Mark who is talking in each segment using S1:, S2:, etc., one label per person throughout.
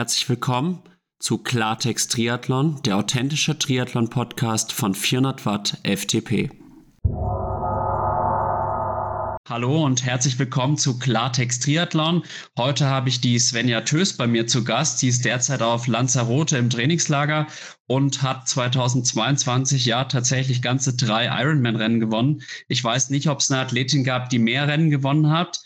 S1: Herzlich willkommen zu Klartext Triathlon, der authentische Triathlon-Podcast von 400 Watt FTP. Hallo und herzlich willkommen zu Klartext Triathlon. Heute habe ich die Svenja Tös bei mir zu Gast. Sie ist derzeit auf Lanzarote im Trainingslager und hat 2022 ja tatsächlich ganze drei Ironman-Rennen gewonnen. Ich weiß nicht, ob es eine Athletin gab, die mehr Rennen gewonnen hat.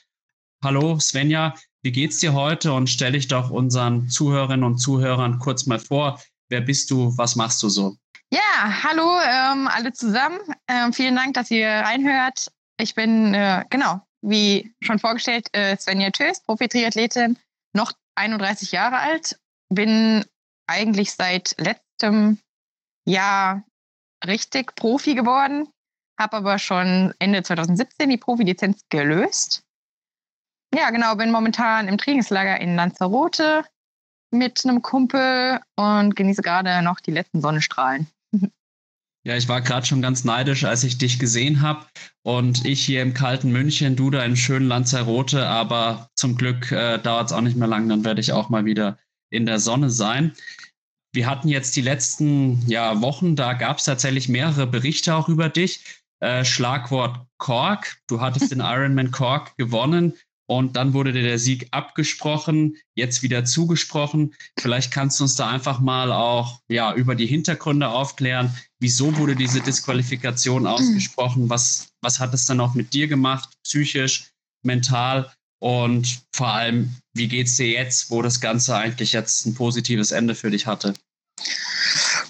S1: Hallo Svenja, wie geht's dir heute? Und stell dich doch unseren Zuhörerinnen und Zuhörern kurz mal vor. Wer bist du? Was machst du so?
S2: Ja, hallo ähm, alle zusammen. Ähm, vielen Dank, dass ihr reinhört. Ich bin, äh, genau, wie schon vorgestellt, äh, Svenja Tös, Profi-Triathletin, noch 31 Jahre alt. Bin eigentlich seit letztem Jahr richtig Profi geworden, habe aber schon Ende 2017 die Profilizenz gelöst ja, genau, bin momentan im Trainingslager in Lanzarote mit einem Kumpel und genieße gerade noch die letzten Sonnenstrahlen.
S1: Ja, ich war gerade schon ganz neidisch, als ich dich gesehen habe. Und ich hier im kalten München, du da im schönen Lanzarote. Aber zum Glück äh, dauert es auch nicht mehr lang, dann werde ich auch mal wieder in der Sonne sein. Wir hatten jetzt die letzten ja, Wochen, da gab es tatsächlich mehrere Berichte auch über dich. Äh, Schlagwort Cork. Du hattest den Ironman Cork gewonnen. Und dann wurde dir der Sieg abgesprochen, jetzt wieder zugesprochen. Vielleicht kannst du uns da einfach mal auch ja, über die Hintergründe aufklären. Wieso wurde diese Disqualifikation ausgesprochen? Was, was hat es dann auch mit dir gemacht, psychisch, mental? Und vor allem, wie geht es dir jetzt, wo das Ganze eigentlich jetzt ein positives Ende für dich hatte?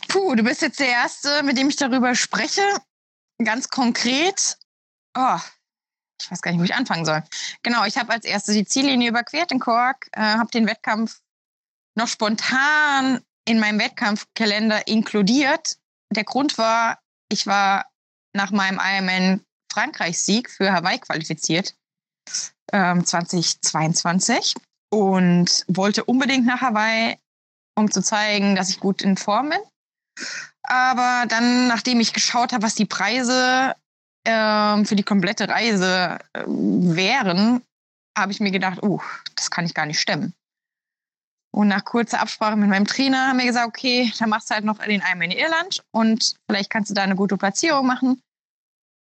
S2: Puh, du bist jetzt der Erste, mit dem ich darüber spreche. Ganz konkret. Oh, ich weiß gar nicht, wo ich anfangen soll. Genau, ich habe als erste die Ziellinie überquert in Kork, äh, habe den Wettkampf noch spontan in meinem Wettkampfkalender inkludiert. Der Grund war, ich war nach meinem Ironman Frankreich-Sieg für Hawaii qualifiziert, ähm, 2022, und wollte unbedingt nach Hawaii, um zu zeigen, dass ich gut in Form bin. Aber dann, nachdem ich geschaut habe, was die Preise ähm, für die komplette Reise äh, wären, habe ich mir gedacht, uh, das kann ich gar nicht stemmen. Und nach kurzer Absprache mit meinem Trainer haben wir gesagt, okay, dann machst du halt noch den Ironman in Irland und vielleicht kannst du da eine gute Platzierung machen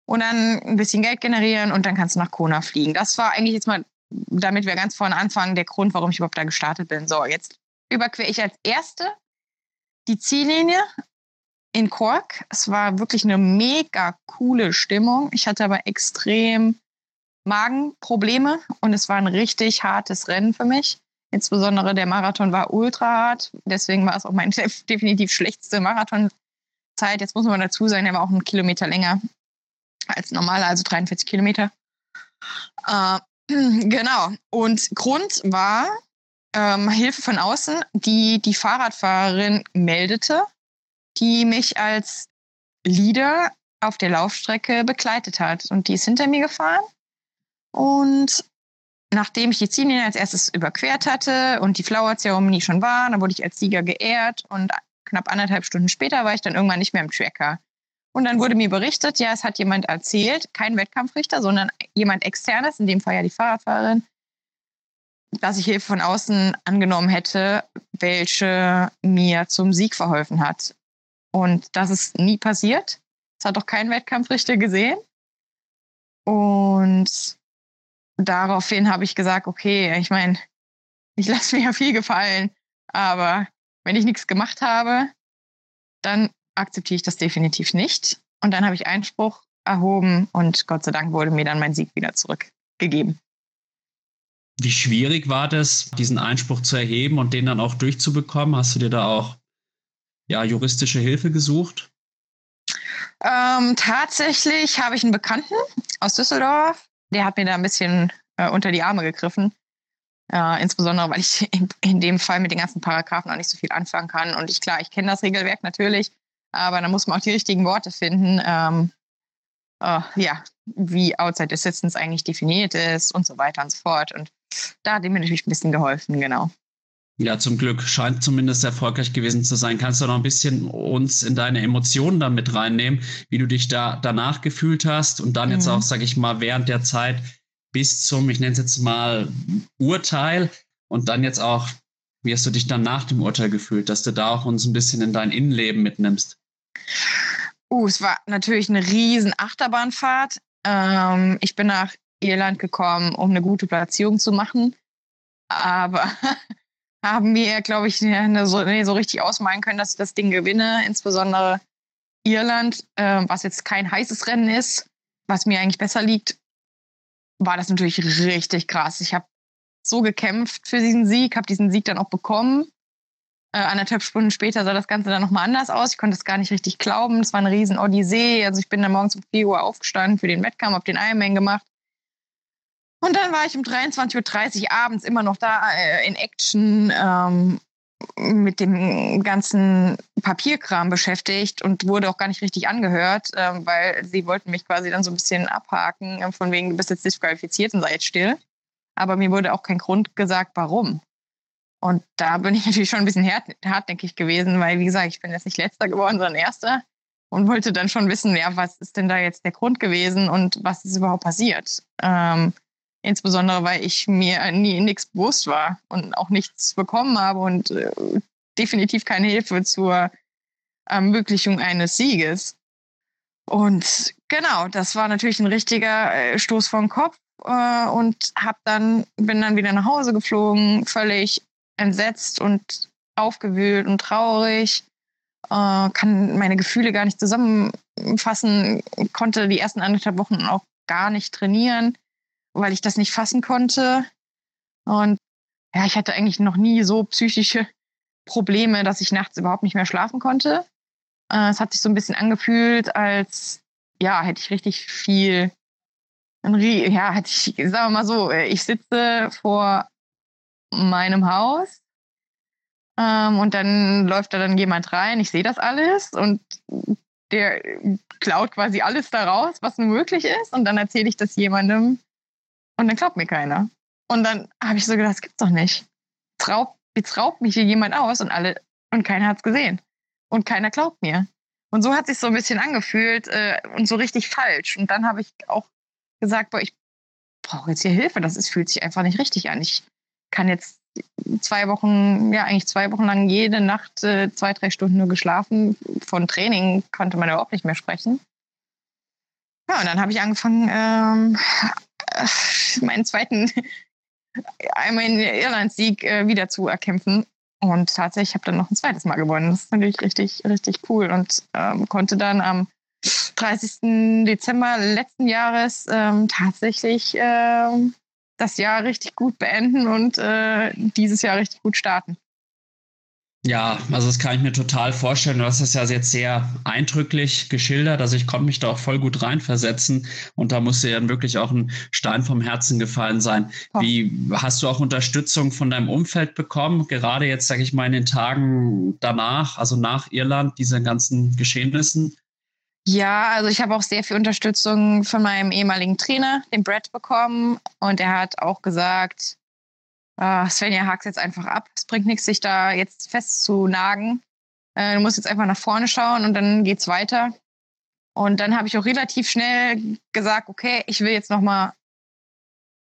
S2: und dann ein bisschen Geld generieren und dann kannst du nach Kona fliegen. Das war eigentlich jetzt mal, damit wir ganz vorne anfangen, der Grund, warum ich überhaupt da gestartet bin. So, jetzt überquere ich als Erste die Ziellinie in Cork. Es war wirklich eine mega coole Stimmung. Ich hatte aber extrem Magenprobleme und es war ein richtig hartes Rennen für mich. Insbesondere der Marathon war ultra hart. Deswegen war es auch meine definitiv schlechteste Marathonzeit. Jetzt muss man dazu sagen, er war auch einen Kilometer länger als normal, also 43 Kilometer. Äh, genau. Und Grund war ähm, Hilfe von außen, die die Fahrradfahrerin meldete die mich als Leader auf der Laufstrecke begleitet hat. Und die ist hinter mir gefahren. Und nachdem ich die Ziellinie als erstes überquert hatte und die Flower-Zeremonie schon war, dann wurde ich als Sieger geehrt und knapp anderthalb Stunden später war ich dann irgendwann nicht mehr im Tracker. Und dann wurde mir berichtet, ja, es hat jemand erzählt, kein Wettkampfrichter, sondern jemand externes, in dem Fall ja die Fahrradfahrerin, dass ich Hilfe von außen angenommen hätte, welche mir zum Sieg verholfen hat. Und das ist nie passiert. Das hat auch kein Wettkampfrichter gesehen. Und daraufhin habe ich gesagt, okay, ich meine, ich lasse mir ja viel gefallen, aber wenn ich nichts gemacht habe, dann akzeptiere ich das definitiv nicht. Und dann habe ich Einspruch erhoben und Gott sei Dank wurde mir dann mein Sieg wieder zurückgegeben.
S1: Wie schwierig war das, diesen Einspruch zu erheben und den dann auch durchzubekommen? Hast du dir da auch ja, juristische Hilfe gesucht?
S2: Ähm, tatsächlich habe ich einen Bekannten aus Düsseldorf, der hat mir da ein bisschen äh, unter die Arme gegriffen. Äh, insbesondere, weil ich in, in, dem Fall mit den ganzen Paragraphen auch nicht so viel anfangen kann. Und ich, klar, ich kenne das Regelwerk natürlich, aber da muss man auch die richtigen Worte finden. Ähm, äh, ja, wie Outside Assistance eigentlich definiert ist und so weiter und so fort. Und da hat ihm natürlich ein bisschen geholfen, genau.
S1: Ja, zum Glück scheint zumindest erfolgreich gewesen zu sein. Kannst du noch ein bisschen uns in deine Emotionen da mit reinnehmen, wie du dich da danach gefühlt hast und dann mhm. jetzt auch, sag ich mal, während der Zeit bis zum, ich nenne es jetzt mal, Urteil und dann jetzt auch Wie hast du dich dann nach dem Urteil gefühlt, dass du da auch uns ein bisschen in dein Innenleben mitnimmst?
S2: Uh, es war natürlich eine riesen Achterbahnfahrt. Ähm, ich bin nach Irland gekommen, um eine gute Platzierung zu machen. Aber haben wir, glaube ich, eine, so, nee, so richtig ausmalen können, dass ich das Ding gewinne. Insbesondere Irland, äh, was jetzt kein heißes Rennen ist, was mir eigentlich besser liegt, war das natürlich richtig krass. Ich habe so gekämpft für diesen Sieg, habe diesen Sieg dann auch bekommen. Äh, anderthalb Stunden später sah das Ganze dann nochmal anders aus. Ich konnte es gar nicht richtig glauben. Es war eine riesen Odyssee. Also ich bin dann morgens um 4 Uhr aufgestanden für den Wettkampf, habe den Ironman gemacht. Und dann war ich um 23.30 Uhr abends immer noch da äh, in Action ähm, mit dem ganzen Papierkram beschäftigt und wurde auch gar nicht richtig angehört, äh, weil sie wollten mich quasi dann so ein bisschen abhaken, äh, von wegen, du bist jetzt disqualifiziert und sei jetzt still. Aber mir wurde auch kein Grund gesagt, warum. Und da bin ich natürlich schon ein bisschen hartnäckig gewesen, weil, wie gesagt, ich bin jetzt nicht letzter geworden, sondern erster und wollte dann schon wissen, ja, was ist denn da jetzt der Grund gewesen und was ist überhaupt passiert. Ähm, insbesondere, weil ich mir nie nichts bewusst war und auch nichts bekommen habe und äh, definitiv keine Hilfe zur Ermöglichung eines Sieges. Und genau, das war natürlich ein richtiger äh, Stoß vom Kopf äh, und hab dann bin dann wieder nach Hause geflogen, völlig entsetzt und aufgewühlt und traurig, äh, kann meine Gefühle gar nicht zusammenfassen, konnte die ersten anderthalb Wochen auch gar nicht trainieren, weil ich das nicht fassen konnte. Und ja, ich hatte eigentlich noch nie so psychische Probleme, dass ich nachts überhaupt nicht mehr schlafen konnte. Äh, es hat sich so ein bisschen angefühlt, als ja, hätte ich richtig viel, ja, hätte ich, sagen wir mal so, ich sitze vor meinem Haus. Ähm, und dann läuft da dann jemand rein, ich sehe das alles und der klaut quasi alles daraus, was nur möglich ist. Und dann erzähle ich das jemandem und dann glaubt mir keiner. Und dann habe ich so gedacht, das gibt's doch nicht. Traub, jetzt raubt mich hier jemand aus und alle und keiner hat's gesehen. Und keiner glaubt mir. Und so hat sich so ein bisschen angefühlt äh, und so richtig falsch. Und dann habe ich auch gesagt, boah, ich brauche jetzt hier Hilfe. Das ist, fühlt sich einfach nicht richtig an. Ich kann jetzt zwei Wochen, ja eigentlich zwei Wochen lang jede Nacht äh, zwei, drei Stunden nur geschlafen. Von Training konnte man überhaupt nicht mehr sprechen. Ja, und dann habe ich angefangen, ähm, äh, meinen zweiten einmal in Irland-Sieg äh, wieder zu erkämpfen. Und tatsächlich habe dann noch ein zweites Mal gewonnen. Das ist natürlich richtig, richtig cool und ähm, konnte dann am 30. Dezember letzten Jahres ähm, tatsächlich ähm, das Jahr richtig gut beenden und äh, dieses Jahr richtig gut starten.
S1: Ja, also das kann ich mir total vorstellen. Du hast das ja jetzt sehr eindrücklich geschildert. Also ich konnte mich da auch voll gut reinversetzen und da musste ja wirklich auch ein Stein vom Herzen gefallen sein. Wie hast du auch Unterstützung von deinem Umfeld bekommen? Gerade jetzt, sage ich mal, in den Tagen danach, also nach Irland, diesen ganzen Geschehnissen?
S2: Ja, also ich habe auch sehr viel Unterstützung von meinem ehemaligen Trainer, dem Brett, bekommen. Und er hat auch gesagt, äh, Svenja, hak's jetzt einfach ab. Es bringt nichts, sich da jetzt festzunagen. Äh, du musst jetzt einfach nach vorne schauen und dann geht's weiter. Und dann habe ich auch relativ schnell gesagt, okay, ich will jetzt noch mal,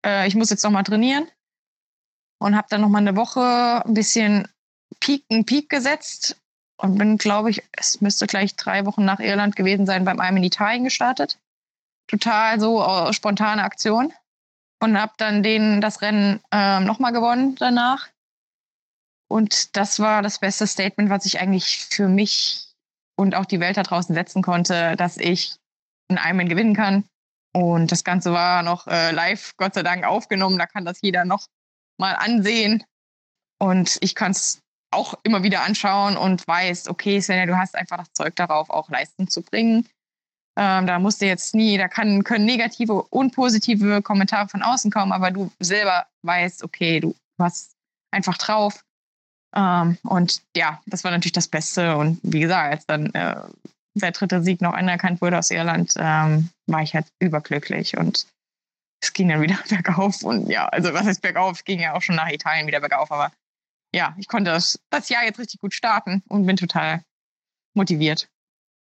S2: äh, ich muss jetzt noch mal trainieren. Und habe dann noch mal eine Woche ein bisschen Peak, einen Peak gesetzt und bin, glaube ich, es müsste gleich drei Wochen nach Irland gewesen sein, beim einem in Italien gestartet. Total so uh, spontane Aktion. Und habe dann den, das Rennen ähm, nochmal gewonnen danach. Und das war das beste Statement, was ich eigentlich für mich und auch die Welt da draußen setzen konnte, dass ich einen Ironman gewinnen kann. Und das Ganze war noch äh, live, Gott sei Dank, aufgenommen. Da kann das jeder noch mal ansehen. Und ich kann es auch immer wieder anschauen und weiß, okay, Svenja, du hast einfach das Zeug darauf, auch Leistung zu bringen. Ähm, da musst du jetzt nie, da kann, können negative und positive Kommentare von außen kommen, aber du selber weißt, okay, du, hast einfach drauf. Ähm, und ja, das war natürlich das Beste. Und wie gesagt, als dann äh, der dritte Sieg noch anerkannt wurde aus Irland, ähm, war ich halt überglücklich und es ging dann wieder bergauf. Und ja, also was heißt bergauf? Es ging ja auch schon nach Italien wieder bergauf, aber ja, ich konnte das, das Jahr jetzt richtig gut starten und bin total motiviert.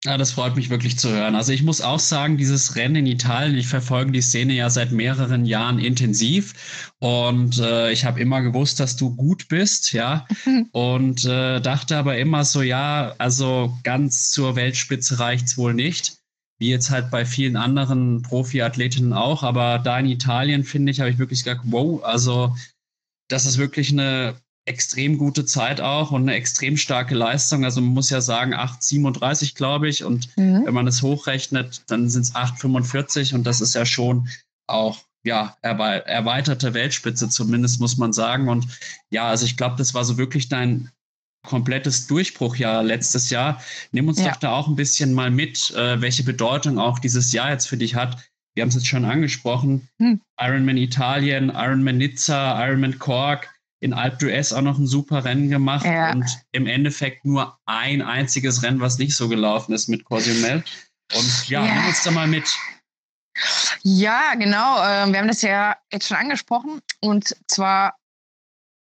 S1: Ja, das freut mich wirklich zu hören. Also ich muss auch sagen, dieses Rennen in Italien, ich verfolge die Szene ja seit mehreren Jahren intensiv. Und äh, ich habe immer gewusst, dass du gut bist, ja, und äh, dachte aber immer so, ja, also ganz zur Weltspitze reicht's wohl nicht, wie jetzt halt bei vielen anderen Profiathletinnen auch, aber da in Italien finde ich, habe ich wirklich gesagt, wow, also das ist wirklich eine extrem gute Zeit auch und eine extrem starke Leistung. Also man muss ja sagen, 8,37 glaube ich. Und mhm. wenn man es hochrechnet, dann sind es 8,45 und das ist ja schon auch ja, erweiterte Weltspitze zumindest, muss man sagen. Und ja, also ich glaube, das war so wirklich dein komplettes Durchbruchjahr letztes Jahr. Nimm uns ja. doch da auch ein bisschen mal mit, äh, welche Bedeutung auch dieses Jahr jetzt für dich hat. Wir haben es jetzt schon angesprochen. Hm. Ironman Italien, Ironman Nizza, Ironman Cork in Alpe d'Huez auch noch ein super Rennen gemacht ja. und im Endeffekt nur ein einziges Rennen, was nicht so gelaufen ist mit Cozumel. Und ja, ja. nimm uns da mal mit.
S2: Ja, genau. Ähm, wir haben das ja jetzt schon angesprochen. Und zwar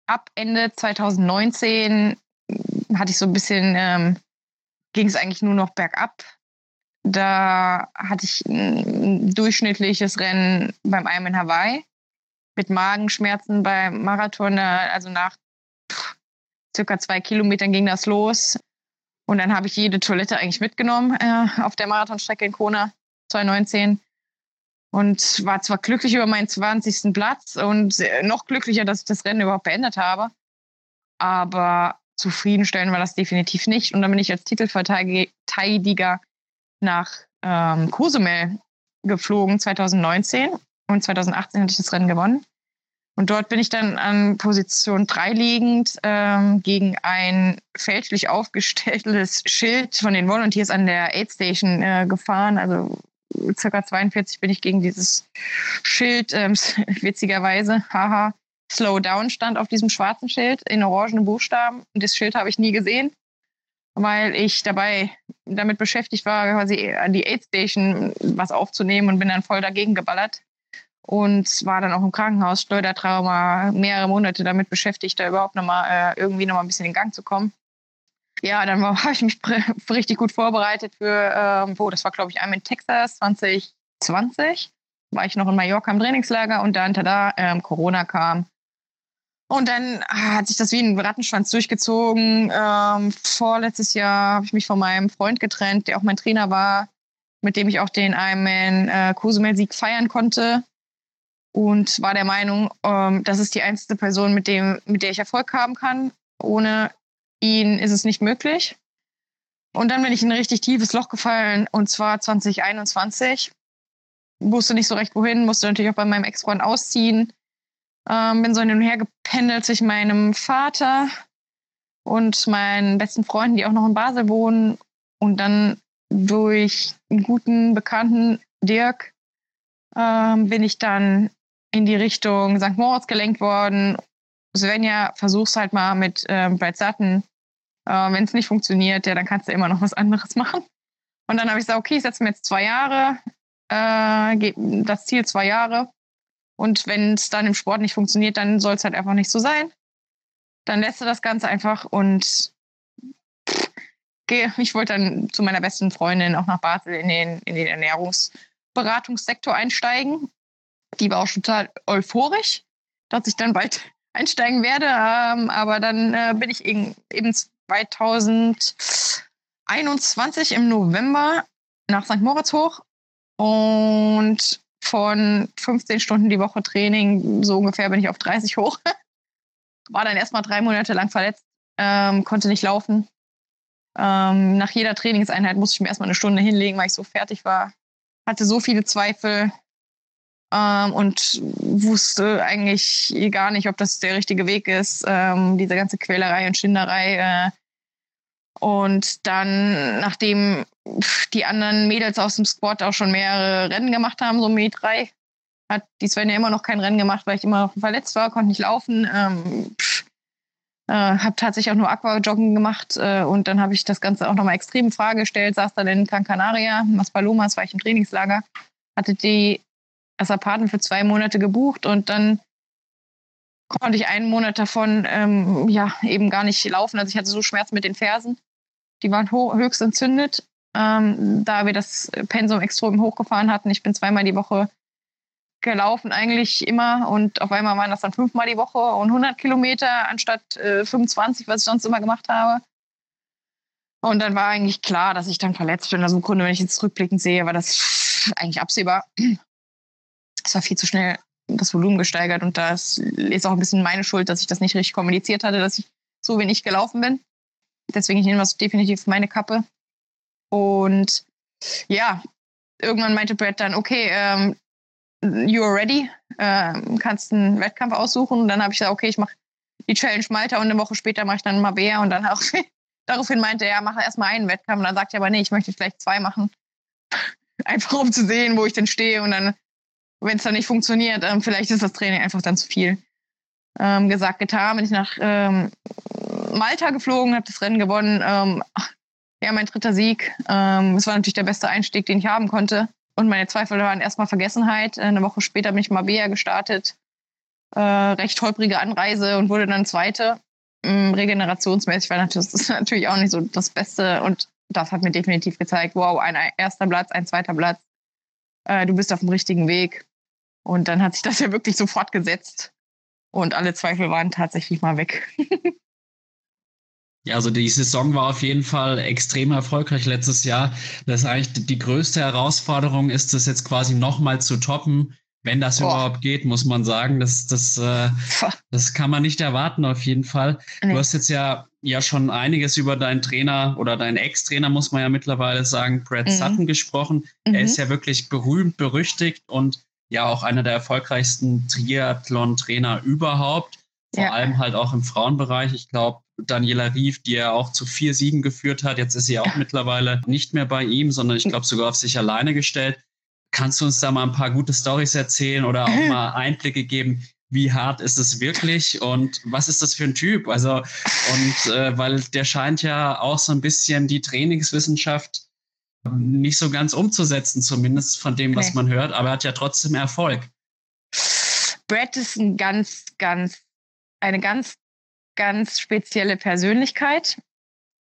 S2: ab Ende 2019 hatte ich so ein bisschen, ähm, ging es eigentlich nur noch bergab. Da hatte ich ein durchschnittliches Rennen beim Ironman Hawaii mit Magenschmerzen beim Marathon, also nach circa zwei Kilometern ging das los. Und dann habe ich jede Toilette eigentlich mitgenommen äh, auf der Marathonstrecke in Kona 2019 und war zwar glücklich über meinen 20. Platz und noch glücklicher, dass ich das Rennen überhaupt beendet habe, aber zufriedenstellen war das definitiv nicht. Und dann bin ich als Titelverteidiger nach ähm, Cozumel geflogen 2019 und 2018 hatte ich das Rennen gewonnen. Und dort bin ich dann an Position 3 liegend ähm, gegen ein fälschlich aufgestelltes Schild von den Volunteers an der Aid Station äh, gefahren. Also circa 42 bin ich gegen dieses Schild, ähm, witzigerweise, haha, Slow Down stand auf diesem schwarzen Schild in orangenen Buchstaben. Und das Schild habe ich nie gesehen, weil ich dabei damit beschäftigt war, quasi an die Aid Station was aufzunehmen und bin dann voll dagegen geballert und war dann auch im Krankenhaus, Schleudertrauma, mehrere Monate damit beschäftigt, da überhaupt nochmal äh, irgendwie nochmal ein bisschen in Gang zu kommen. Ja, dann habe ich mich richtig gut vorbereitet für, ähm, wo, das war glaube ich einmal in Texas 2020, war ich noch in Mallorca im Trainingslager und dann da ähm, Corona kam. Und dann hat sich das wie ein Rattenschwanz durchgezogen. Ähm, vorletztes Jahr habe ich mich von meinem Freund getrennt, der auch mein Trainer war, mit dem ich auch den Ironman äh, Cozumel-Sieg feiern konnte und war der Meinung, ähm, das ist die einzige Person, mit, dem, mit der ich Erfolg haben kann. Ohne ihn ist es nicht möglich. Und dann bin ich in ein richtig tiefes Loch gefallen, und zwar 2021. Wusste nicht so recht wohin, musste natürlich auch bei meinem Ex-Freund ausziehen. Ähm, bin so hin und her gependelt zwischen meinem Vater und meinen besten Freunden, die auch noch in Basel wohnen. Und dann durch einen guten Bekannten, Dirk, ähm, bin ich dann in die Richtung St. Moritz gelenkt worden. Svenja, versuch's halt mal mit ähm, Brad Sutton. Äh, Wenn es nicht funktioniert, ja, dann kannst du immer noch was anderes machen. Und dann habe ich gesagt, okay, ich setze mir jetzt zwei Jahre, äh, das Ziel zwei Jahre. Und wenn es dann im Sport nicht funktioniert, dann soll es halt einfach nicht so sein. Dann lässt du das Ganze einfach und gehe. Ich wollte dann zu meiner besten Freundin auch nach Basel in den, in den Ernährungsberatungssektor einsteigen die war auch total euphorisch, dass ich dann bald einsteigen werde. Ähm, aber dann äh, bin ich eben, eben 2021 im November nach St. Moritz hoch und von 15 Stunden die Woche Training, so ungefähr bin ich auf 30 hoch. War dann erstmal drei Monate lang verletzt, ähm, konnte nicht laufen. Ähm, nach jeder Trainingseinheit musste ich mir erstmal eine Stunde hinlegen, weil ich so fertig war. Hatte so viele Zweifel, ähm, und wusste eigentlich gar nicht, ob das der richtige Weg ist, ähm, diese ganze Quälerei und Schinderei. Äh. Und dann, nachdem die anderen Mädels aus dem Squad auch schon mehrere Rennen gemacht haben, so Med 3, hat die Svenja immer noch kein Rennen gemacht, weil ich immer verletzt war, konnte nicht laufen. Ähm, äh, habe tatsächlich auch nur Aquajoggen gemacht äh, und dann habe ich das Ganze auch nochmal extrem in Frage gestellt, saß dann in Gran Canaria, Maspalomas, war ich im Trainingslager, hatte die als Apartment für zwei Monate gebucht und dann konnte ich einen Monat davon ähm, ja eben gar nicht laufen. Also ich hatte so Schmerzen mit den Fersen. Die waren höchst entzündet. ähm, da wir das Pensum extrem hochgefahren hatten. Ich bin zweimal die Woche gelaufen, eigentlich immer. Und auf einmal waren das dann fünfmal die Woche und 100 Kilometer anstatt äh, 25, was ich sonst immer gemacht habe. Und dann war eigentlich klar, dass ich dann verletzt bin. Also im Grunde, wenn ich jetzt rückblickend sehe, war das eigentlich absehbar. Es war viel zu schnell das Volumen gesteigert und das ist auch ein bisschen meine Schuld, dass ich das nicht richtig kommuniziert hatte, dass ich so wenig gelaufen bin. Deswegen ich nehme das definitiv meine Kappe. Und ja, irgendwann meinte Brad dann, okay, ähm, you are ready, ähm, kannst einen Wettkampf aussuchen. Und dann habe ich gesagt, okay, ich mache die Challenge Malta und eine Woche später mache ich dann Mabea und dann auch, daraufhin meinte er, mache erstmal einen Wettkampf. Und dann sagte er aber, nee, ich möchte vielleicht zwei machen. Einfach um zu sehen, wo ich denn stehe. Und dann, wenn es dann nicht funktioniert, ähm, vielleicht ist das Training einfach dann zu viel. Ähm, gesagt, getan, bin ich nach ähm, Malta geflogen, habe das Rennen gewonnen. Ähm, ja, mein dritter Sieg. Ähm, es war natürlich der beste Einstieg, den ich haben konnte. Und meine Zweifel waren erstmal Vergessenheit. Eine Woche später bin ich Mabea gestartet. Äh, recht holprige Anreise und wurde dann Zweite. Ähm, regenerationsmäßig war natürlich, das natürlich auch nicht so das Beste. Und das hat mir definitiv gezeigt, wow, ein erster Platz, ein zweiter Platz. Äh, du bist auf dem richtigen Weg. Und dann hat sich das ja wirklich sofort gesetzt. Und alle Zweifel waren tatsächlich mal weg.
S1: Ja, also die Saison war auf jeden Fall extrem erfolgreich letztes Jahr. Das ist eigentlich die größte Herausforderung, ist das jetzt quasi nochmal zu toppen. Wenn das Boah. überhaupt geht, muss man sagen. Das, das, äh, das kann man nicht erwarten, auf jeden Fall. Nee. Du hast jetzt ja, ja schon einiges über deinen Trainer oder deinen Ex-Trainer, muss man ja mittlerweile sagen, Brad mhm. Sutton gesprochen. Mhm. Er ist ja wirklich berühmt, berüchtigt und ja auch einer der erfolgreichsten Triathlon-Trainer überhaupt. Vor ja. allem halt auch im Frauenbereich. Ich glaube, Daniela Rief, die er auch zu vier Siegen geführt hat. Jetzt ist sie auch mittlerweile nicht mehr bei ihm, sondern ich glaube sogar auf sich alleine gestellt. Kannst du uns da mal ein paar gute Stories erzählen oder auch mal Einblicke geben? Wie hart ist es wirklich und was ist das für ein Typ? Also, und äh, weil der scheint ja auch so ein bisschen die Trainingswissenschaft nicht so ganz umzusetzen, zumindest von dem, was man hört, aber er hat ja trotzdem Erfolg.
S2: Brad ist ein ganz, ganz, eine ganz ganz spezielle Persönlichkeit,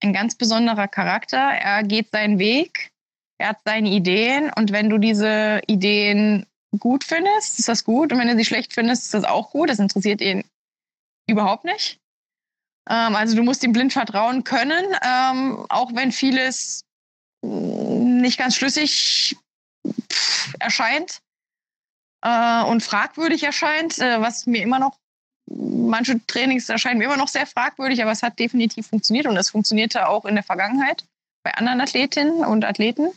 S2: ein ganz besonderer Charakter. Er geht seinen Weg, er hat seine Ideen und wenn du diese Ideen gut findest, ist das gut und wenn du sie schlecht findest, ist das auch gut. Das interessiert ihn überhaupt nicht. Ähm, also du musst ihm blind vertrauen können, ähm, auch wenn vieles nicht ganz schlüssig erscheint äh, und fragwürdig erscheint, äh, was mir immer noch manche Trainings erscheinen mir immer noch sehr fragwürdig, aber es hat definitiv funktioniert und es funktionierte auch in der Vergangenheit bei anderen Athletinnen und Athleten.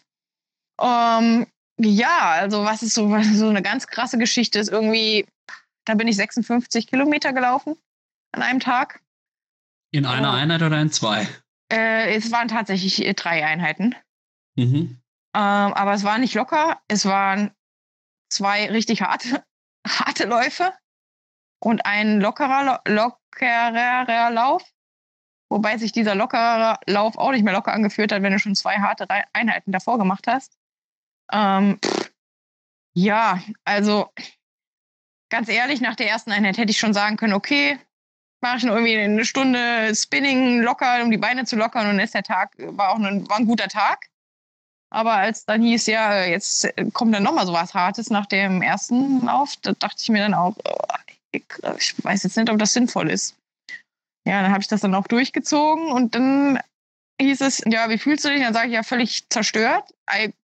S2: Ähm, ja, also was ist so, was so eine ganz krasse Geschichte ist irgendwie, da bin ich 56 Kilometer gelaufen an einem Tag.
S1: In einer äh, Einheit oder in zwei?
S2: Äh, es waren tatsächlich äh, drei Einheiten. Mhm. Ähm, aber es war nicht locker. Es waren zwei richtig harte, harte Läufe und ein lockerer, lockerer Lauf, wobei sich dieser lockere Lauf auch nicht mehr locker angeführt hat, wenn du schon zwei harte Einheiten davor gemacht hast. Ähm, ja, also ganz ehrlich, nach der ersten Einheit hätte ich schon sagen können, okay, mache ich noch irgendwie eine Stunde Spinning locker, um die Beine zu lockern und ist der Tag, war auch ein, war ein guter Tag. Aber als dann hieß, ja, jetzt kommt dann nochmal so was Hartes nach dem ersten Lauf, da dachte ich mir dann auch, oh, ich weiß jetzt nicht, ob das sinnvoll ist. Ja, dann habe ich das dann auch durchgezogen und dann hieß es, ja, wie fühlst du dich? Dann sage ich ja völlig zerstört.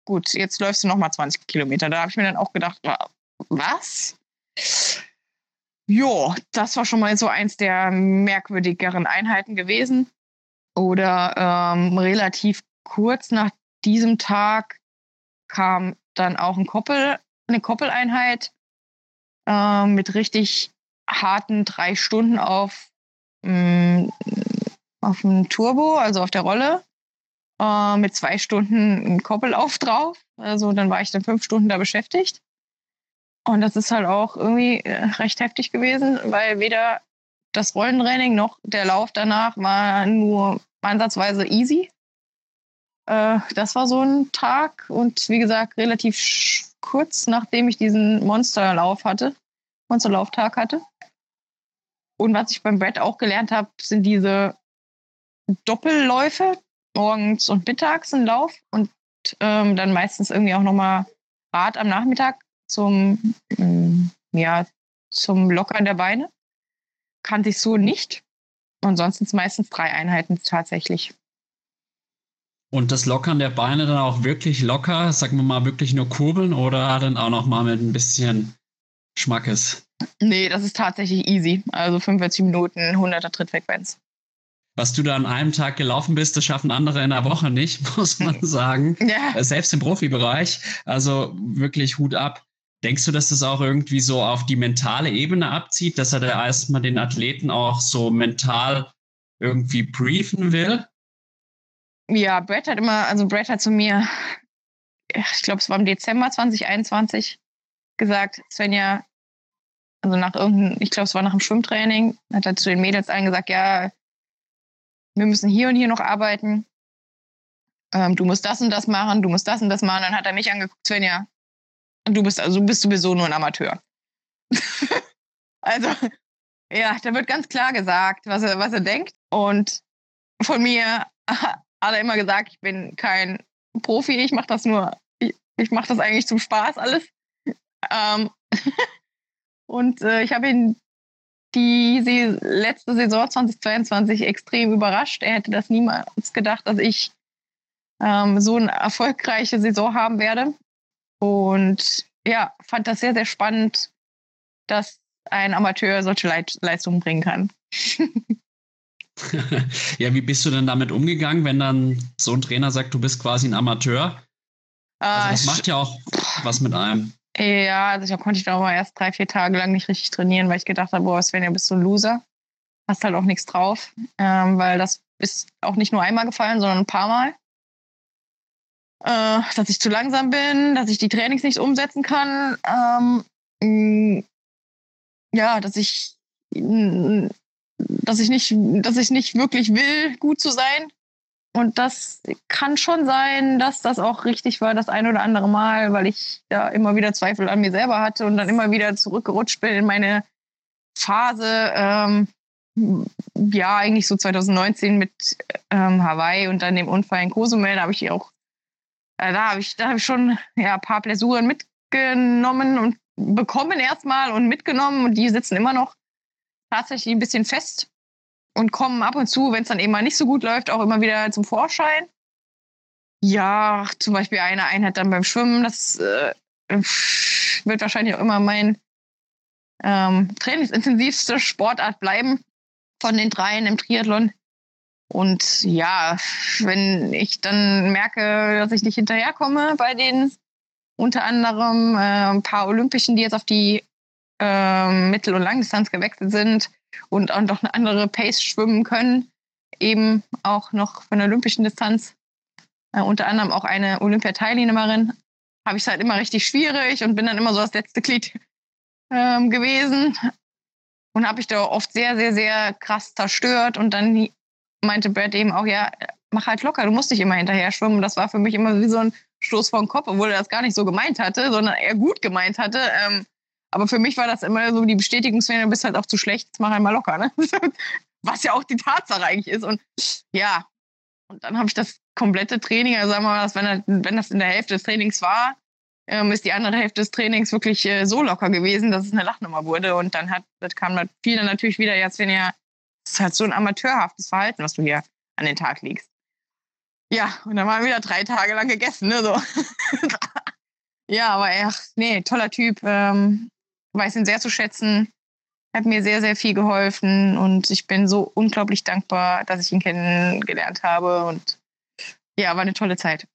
S2: Gut, jetzt läufst du nochmal 20 Kilometer. Da habe ich mir dann auch gedacht, was? Jo, das war schon mal so eins der merkwürdigeren Einheiten gewesen. Oder ähm, relativ kurz nach diesem Tag kam dann auch ein Koppel, eine Koppeleinheit äh, mit richtig harten drei Stunden auf, mh, mm, auf dem Turbo, also auf der Rolle, äh, mit zwei Stunden ein Koppellauf drauf. Also dann war ich dann fünf Stunden da beschäftigt. Und das ist halt auch irgendwie äh, recht heftig gewesen, weil weder das Rollentraining noch der Lauf danach war nur ansatzweise easy. Äh, das war so ein Tag und wie gesagt, relativ kurz nachdem ich diesen Monsterlauf hatte, Monsterlauftag hatte. Und was ich beim Brett auch gelernt habe, sind diese Doppelläufe. Morgens und mittags einen Lauf und ähm, dann meistens irgendwie auch nochmal Rad am Nachmittag zum, ähm, ja, zum Lockern der Beine. Kannte ich so nicht. Ansonsten meistens drei Einheiten tatsächlich.
S1: Und das Lockern der Beine dann auch wirklich locker, sagen wir mal, wirklich nur kurbeln oder dann auch noch mal mit ein bisschen Schmackes?
S2: Nee, das ist tatsächlich easy. Also 45 Minuten, 100er Trittfrequenz.
S1: Was du da an einem Tag gelaufen bist, das schaffen andere in einer Woche nicht, muss man sagen. Ja. Äh, selbst im Profibereich. Also wirklich Hut ab. Denkst du, dass das auch irgendwie so auf die mentale Ebene abzieht, dass er da erstmal den Athleten auch so mental irgendwie briefen will?
S2: Ja, Brett hat immer, also Brett hat zu mir, ich glaube, es war im Dezember 2021, gesagt, Svenja, also nach irgendeinem, ich glaube, es war nach dem Schwimmtraining, hat er zu den Mädels allen gesagt, ja, wir müssen hier und hier noch arbeiten. Ähm, du musst das und das machen, du musst das und das machen. Dann hat er mich angeguckt, Svenja, du bist also bist sowieso nur ein Amateur. also, ja, da wird ganz klar gesagt, was er, was er denkt. Und von mir hat er immer gesagt, ich bin kein Profi, ich mache das nur, ich, ich mache das eigentlich zum Spaß alles. Ähm und äh, ich habe ihn die letzte Saison 2022 extrem überrascht. Er hätte das niemals gedacht, dass ich ähm, so eine erfolgreiche Saison haben werde. Und ja, fand das sehr, sehr spannend, dass ein Amateur solche Leit Leistungen bringen kann.
S1: ja, wie bist du denn damit umgegangen, wenn dann so ein Trainer sagt, du bist quasi ein Amateur? Also das macht ja auch was mit einem.
S2: Ja, also da konnte ich dann mal erst drei, vier Tage lang nicht richtig trainieren, weil ich gedacht habe, boah, Sven, ja bist du ein Loser. Hast halt auch nichts drauf. Ähm, weil das ist auch nicht nur einmal gefallen, sondern ein paar Mal. Äh, dass ich zu langsam bin, dass ich die Trainings nicht umsetzen kann. Ähm, mh, ja, dass ich, mh, dass ich nicht, dass ich nicht wirklich will, gut zu sein. Und das kann schon sein, dass das auch richtig war, das ein oder andere Mal, weil ich da immer wieder Zweifel an mir selber hatte und dann immer wieder zurückgerutscht bin in meine Phase. Ähm, ja, eigentlich so 2019 mit ähm, Hawaii und dann dem Unfall in Cozumel, da habe ich auch, äh, da habe ich, da ich schon ja, ein paar Blessuren mitgenommen und bekommen erstmal und mitgenommen und die sitzen immer noch tatsächlich ein bisschen fest und kommen ab und zu, wenn es dann eben mal nicht so gut läuft, auch immer wieder zum Vorschein. Ja, zum Beispiel eine Einheit dann beim Schwimmen, das äh, wird wahrscheinlich auch immer mein ähm, trainingsintensivste Sportart bleiben von den dreien im Triathlon. Und ja, wenn ich dann merke, dass ich nicht hinterherkomme bei den unter anderem äh, ein paar Olympischen, die jetzt auf die äh, Mittel- und Langdistanz gewechselt sind, und auch noch eine andere Pace schwimmen können, eben auch noch von der olympischen Distanz. Äh, unter anderem auch eine Olympiateilnehmerin. Habe ich es halt immer richtig schwierig und bin dann immer so das letzte Glied ähm, gewesen. Und habe ich da oft sehr, sehr, sehr krass zerstört. Und dann meinte Brad eben auch, ja, mach halt locker, du musst nicht immer hinterher schwimmen. Und das war für mich immer wie so ein Stoß vor den Kopf, obwohl er das gar nicht so gemeint hatte, sondern eher gut gemeint hatte. Ähm, aber für mich war das immer so die Bestätigungswelle, du bist halt auch zu schlecht, jetzt mach einmal locker, ne? Was ja auch die Tatsache eigentlich ist. Und ja, und dann habe ich das komplette Training, also sagen wir mal, wenn, wenn das in der Hälfte des Trainings war, ähm, ist die andere Hälfte des Trainings wirklich äh, so locker gewesen, dass es eine Lachnummer wurde. Und dann hat, das kam dann viele natürlich wieder, jetzt wenn ihr, das ist halt so ein amateurhaftes Verhalten, was du hier an den Tag legst. Ja, und dann waren wir wieder drei Tage lang gegessen, ne, so. ja, aber ach, nee, toller Typ. Ähm, weiß ihn sehr zu schätzen. Hat mir sehr, sehr viel geholfen und ich bin so unglaublich dankbar, dass ich ihn kennengelernt habe. Und ja, war eine tolle Zeit.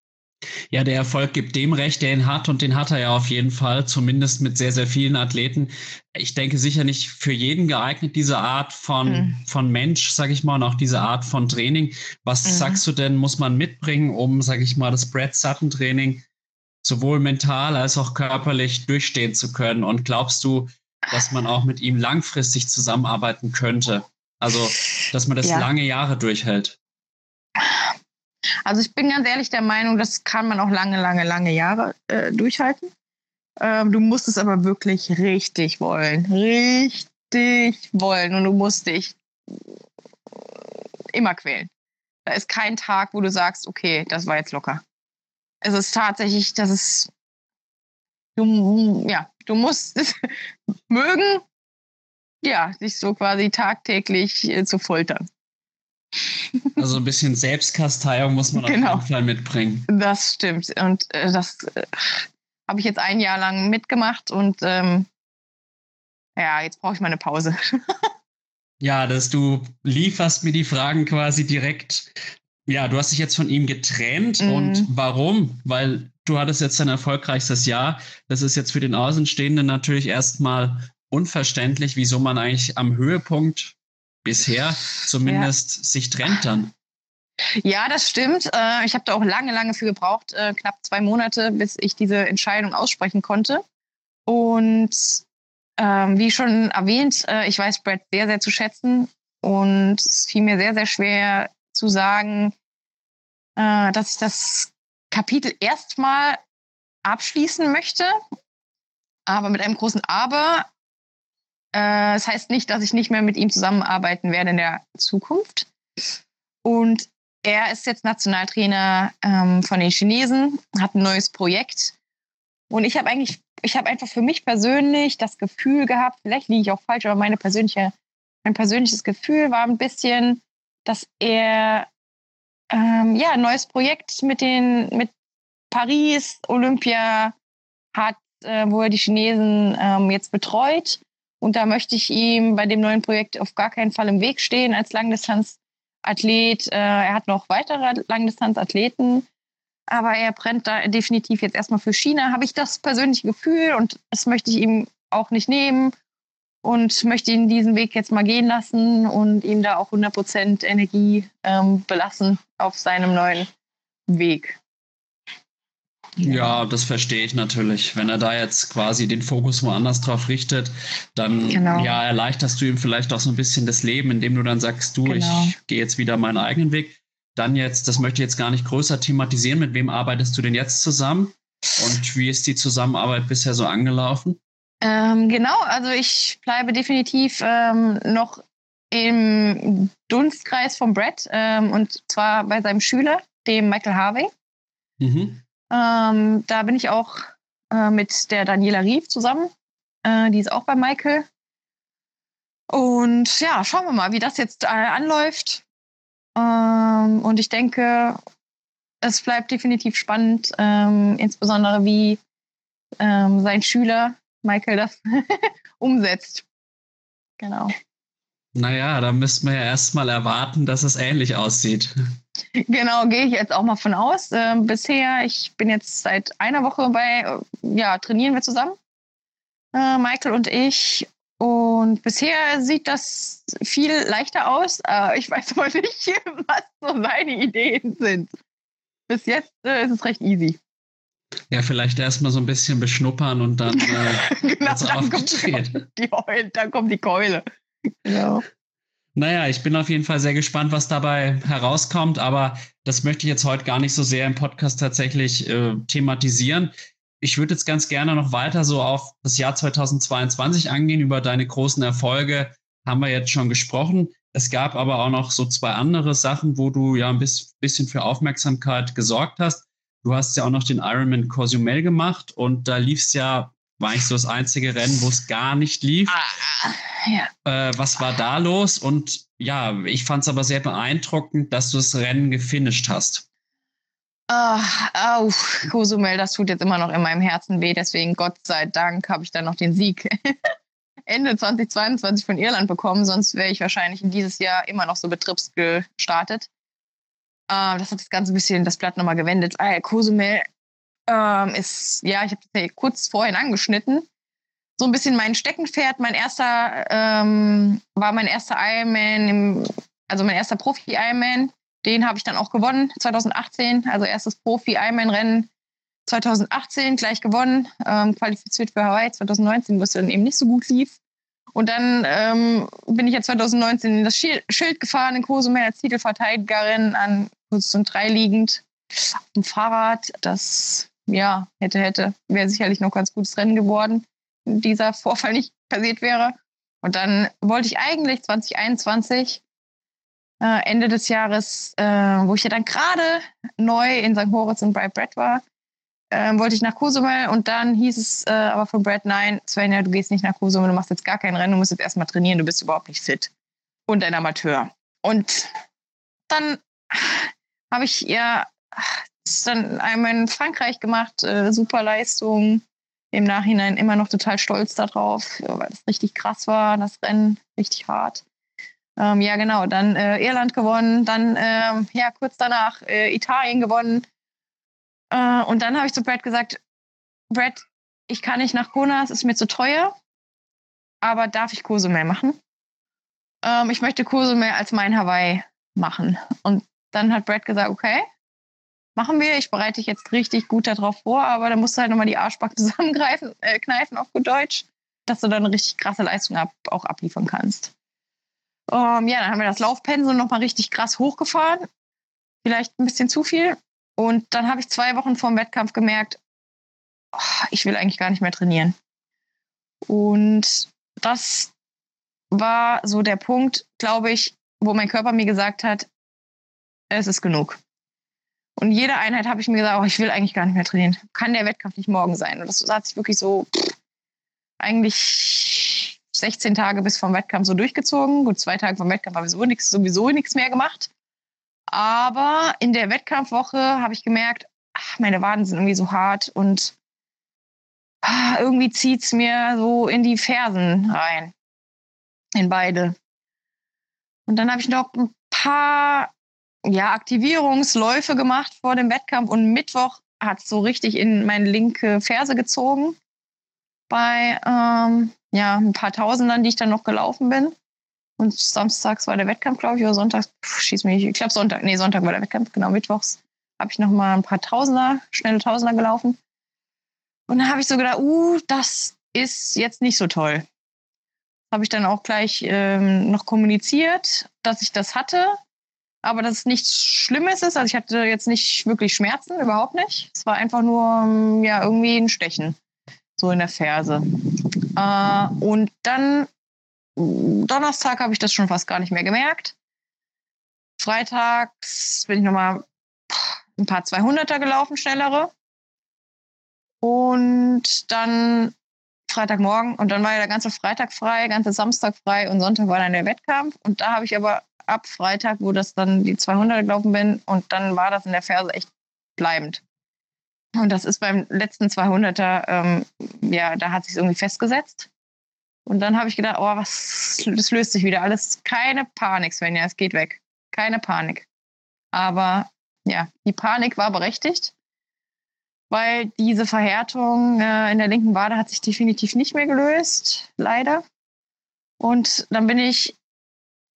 S1: Ja, der Erfolg gibt dem recht, der ihn hat und den hat er ja auf jeden Fall, zumindest mit sehr, sehr vielen Athleten. Ich denke sicher nicht für jeden geeignet, diese Art von, mhm. von Mensch, sag ich mal, und auch diese Art von Training. Was mhm. sagst du denn, muss man mitbringen, um, sag ich mal, das Brad Sutton Training sowohl mental als auch körperlich durchstehen zu können? Und glaubst du, dass man auch mit ihm langfristig zusammenarbeiten könnte? Also, dass man das ja. lange Jahre durchhält?
S2: Also ich bin ganz ehrlich der Meinung, das kann man auch lange, lange, lange Jahre äh, durchhalten. Ähm, du musst es aber wirklich richtig wollen. Richtig wollen. Und du musst dich immer quälen. Da ist kein Tag, wo du sagst, okay, das war jetzt locker. Es ist tatsächlich, das ist, du, ja, du musst es mögen, ja, sich so quasi tagtäglich äh, zu foltern.
S1: Also ein bisschen Selbstkasteiung muss man genau. auf jeden Fall mitbringen.
S2: Das stimmt. Und äh, das äh, habe ich jetzt ein Jahr lang mitgemacht und ähm, ja, jetzt brauche ich mal eine Pause.
S1: ja, dass du lieferst mir die Fragen quasi direkt. Ja, du hast dich jetzt von ihm getrennt mhm. und warum? Weil du hattest jetzt ein erfolgreichstes Jahr. Das ist jetzt für den Außenstehenden natürlich erstmal unverständlich, wieso man eigentlich am Höhepunkt bisher zumindest ja. sich trennt dann.
S2: Ja, das stimmt. Äh, ich habe da auch lange, lange für gebraucht, äh, knapp zwei Monate, bis ich diese Entscheidung aussprechen konnte. Und ähm, wie schon erwähnt, äh, ich weiß Brad sehr, sehr zu schätzen. Und es fiel mir sehr, sehr schwer zu sagen, dass ich das Kapitel erstmal abschließen möchte. Aber mit einem großen Aber. das heißt nicht, dass ich nicht mehr mit ihm zusammenarbeiten werde in der Zukunft. Und er ist jetzt Nationaltrainer ähm, von den Chinesen, hat ein neues Projekt. Und ich habe eigentlich, ich habe einfach für mich persönlich das Gefühl gehabt, vielleicht liege ich auch falsch, aber meine persönliche, mein persönliches Gefühl war ein bisschen, dass er ähm, ja ein neues Projekt mit den mit Paris Olympia hat, äh, wo er die Chinesen ähm, jetzt betreut. Und da möchte ich ihm bei dem neuen Projekt auf gar keinen Fall im Weg stehen als Langdistanz Athlet. Äh, er hat noch weitere Langdistanzathleten, aber er brennt da definitiv jetzt erstmal für China. Habe ich das persönliche Gefühl und das möchte ich ihm auch nicht nehmen und möchte ihn diesen Weg jetzt mal gehen lassen und ihm da auch 100% Energie ähm, belassen auf seinem neuen Weg.
S1: Ja, das verstehe ich natürlich. Wenn er da jetzt quasi den Fokus woanders drauf richtet, dann genau. ja, erleichterst du ihm vielleicht auch so ein bisschen das Leben, indem du dann sagst, du, genau. ich gehe jetzt wieder meinen eigenen Weg. Dann jetzt, das möchte ich jetzt gar nicht größer thematisieren, mit wem arbeitest du denn jetzt zusammen? Und wie ist die Zusammenarbeit bisher so angelaufen?
S2: Ähm, genau, also ich bleibe definitiv ähm, noch im Dunstkreis von Brett ähm, und zwar bei seinem Schüler, dem Michael Harvey. Mhm. Ähm, da bin ich auch äh, mit der Daniela Rief zusammen. Äh, die ist auch bei Michael. Und ja, schauen wir mal, wie das jetzt äh, anläuft. Ähm, und ich denke, es bleibt definitiv spannend, ähm, insbesondere wie sein Schüler Michael das umsetzt. Genau.
S1: Naja, da müssten wir ja erstmal erwarten, dass es ähnlich aussieht.
S2: Genau, gehe ich jetzt auch mal von aus. Äh, bisher, ich bin jetzt seit einer Woche bei, äh, ja, trainieren wir zusammen, äh, Michael und ich. Und bisher sieht das viel leichter aus. Ich weiß aber nicht, was so seine Ideen sind. Bis jetzt äh, ist es recht easy.
S1: Ja, vielleicht erstmal so ein bisschen beschnuppern und dann, äh,
S2: genau, dann kommt die, die Heule, dann kommt die Keule. Genau.
S1: Naja, ich bin auf jeden Fall sehr gespannt, was dabei herauskommt, aber das möchte ich jetzt heute gar nicht so sehr im Podcast tatsächlich äh, thematisieren. Ich würde jetzt ganz gerne noch weiter so auf das Jahr 2022 angehen. Über deine großen Erfolge haben wir jetzt schon gesprochen. Es gab aber auch noch so zwei andere Sachen, wo du ja ein bisschen für Aufmerksamkeit gesorgt hast. Du hast ja auch noch den Ironman Cozumel gemacht und da lief es ja war eigentlich so das einzige Rennen, wo es gar nicht lief. Ah, ja. äh, was war da los? Und ja, ich fand es aber sehr beeindruckend, dass du das Rennen gefinisht hast.
S2: Ach, au, Cozumel, das tut jetzt immer noch in meinem Herzen weh. Deswegen, Gott sei Dank, habe ich dann noch den Sieg Ende 2022 von Irland bekommen. Sonst wäre ich wahrscheinlich in dieses Jahr immer noch so betriebsgestartet. Äh, das hat das Ganze ein bisschen das Blatt nochmal gewendet. Ah, Cozumel ähm, ist, ja, ich habe das kurz vorhin angeschnitten. So ein bisschen mein Steckenpferd. Mein erster ähm, war mein erster Ironman, im, also mein erster Profi-Ironman. Den habe ich dann auch gewonnen 2018, also erstes Profi-Ironman-Rennen 2018 gleich gewonnen, ähm, qualifiziert für Hawaii 2019, wo es dann eben nicht so gut lief. Und dann ähm, bin ich ja 2019 in das Schild gefahren in Cozumel als Titelverteidigerin an Position 3 liegend. Ein Fahrrad, das ja, hätte, hätte, wäre sicherlich noch ganz gutes Rennen geworden, wenn dieser Vorfall nicht passiert wäre. Und dann wollte ich eigentlich 2021 äh, Ende des Jahres, äh, wo ich ja dann gerade neu in St. Moritz und bei Brad war, äh, wollte ich nach Cozumel und dann hieß es äh, aber von Brad, nein, Svenja, du gehst nicht nach Cozumel, du machst jetzt gar kein Rennen, du musst jetzt erstmal trainieren, du bist überhaupt nicht fit. Und ein Amateur. Und dann habe ich ja dann einmal in Frankreich gemacht, äh, super Leistung. Im Nachhinein immer noch total stolz darauf, weil das richtig krass war, das Rennen richtig hart. Ähm, ja, genau. Dann äh, Irland gewonnen, dann ähm, ja kurz danach äh, Italien gewonnen. Äh, und dann habe ich zu Brad gesagt, Brad, ich kann nicht nach Kona, es ist mir zu teuer, aber darf ich Cozumel machen? Ähm, ich möchte Cozumel als mein Hawaii machen. Und dann hat Brad gesagt, okay, machen wir. Ich bereite dich jetzt richtig gut darauf vor, aber da musst du halt nochmal die Arschbacken zusammengreifen, äh, kneifen auf gut Deutsch, dass du dann eine richtig krasse Leistung ab, auch abliefern kannst. Um, ja, dann haben wir das Laufpensel nochmal richtig krass hochgefahren. Vielleicht ein bisschen zu viel. Und dann habe ich zwei Wochen vor dem Wettkampf gemerkt, oh, ich will eigentlich gar nicht mehr trainieren. Und das war so der Punkt, glaube ich, wo mein Körper mir gesagt hat, es ist genug. Und jede Einheit habe ich mir gesagt, oh, ich will eigentlich gar nicht mehr trainieren. Kann der Wettkampf nicht morgen sein? Und das hat sich wirklich so eigentlich 16 Tage bis vom Wettkampf so durchgezogen. Gut, zwei Tage vom Wettkampf habe ich sowieso nichts, sowieso nichts mehr gemacht. Aber in der Wettkampfwoche habe ich gemerkt, ach, meine Waden sind irgendwie so hart und ah, irgendwie zieht es mir so in die Fersen rein. In beide. Und dann habe ich noch ein paar ja, Aktivierungsläufe gemacht vor dem Wettkampf und Mittwoch hat es so richtig in meine linke Ferse gezogen. Bei ähm, ja, ein paar Tausendern, die ich dann noch gelaufen bin. Und samstags war der Wettkampf, glaube ich, oder sonntags, pff, schieß mich, ich glaube Sonntag, nee, Sonntag war der Wettkampf, genau, mittwochs habe ich noch mal ein paar Tausender, schnelle Tausender gelaufen. Und dann habe ich so gedacht, uh, das ist jetzt nicht so toll. Habe ich dann auch gleich ähm, noch kommuniziert, dass ich das hatte, aber dass es nichts Schlimmes ist. Also ich hatte jetzt nicht wirklich Schmerzen, überhaupt nicht. Es war einfach nur ähm, ja irgendwie ein Stechen, so in der Ferse. Äh, und dann Donnerstag habe ich das schon fast gar nicht mehr gemerkt. Freitags bin ich nochmal ein paar 200er gelaufen, schnellere. Und dann Freitagmorgen und dann war ja der ganze Freitag frei, ganze Samstag frei und Sonntag war dann der Wettkampf. Und da habe ich aber ab Freitag, wo das dann die 200 gelaufen bin und dann war das in der Ferse echt bleibend. Und das ist beim letzten 200er, ähm, ja, da hat sich irgendwie festgesetzt. Und dann habe ich gedacht, oh, was, das löst sich wieder alles. Keine Panik, Svenja, es geht weg. Keine Panik. Aber ja, die Panik war berechtigt, weil diese Verhärtung äh, in der linken Wade hat sich definitiv nicht mehr gelöst, leider. Und dann bin ich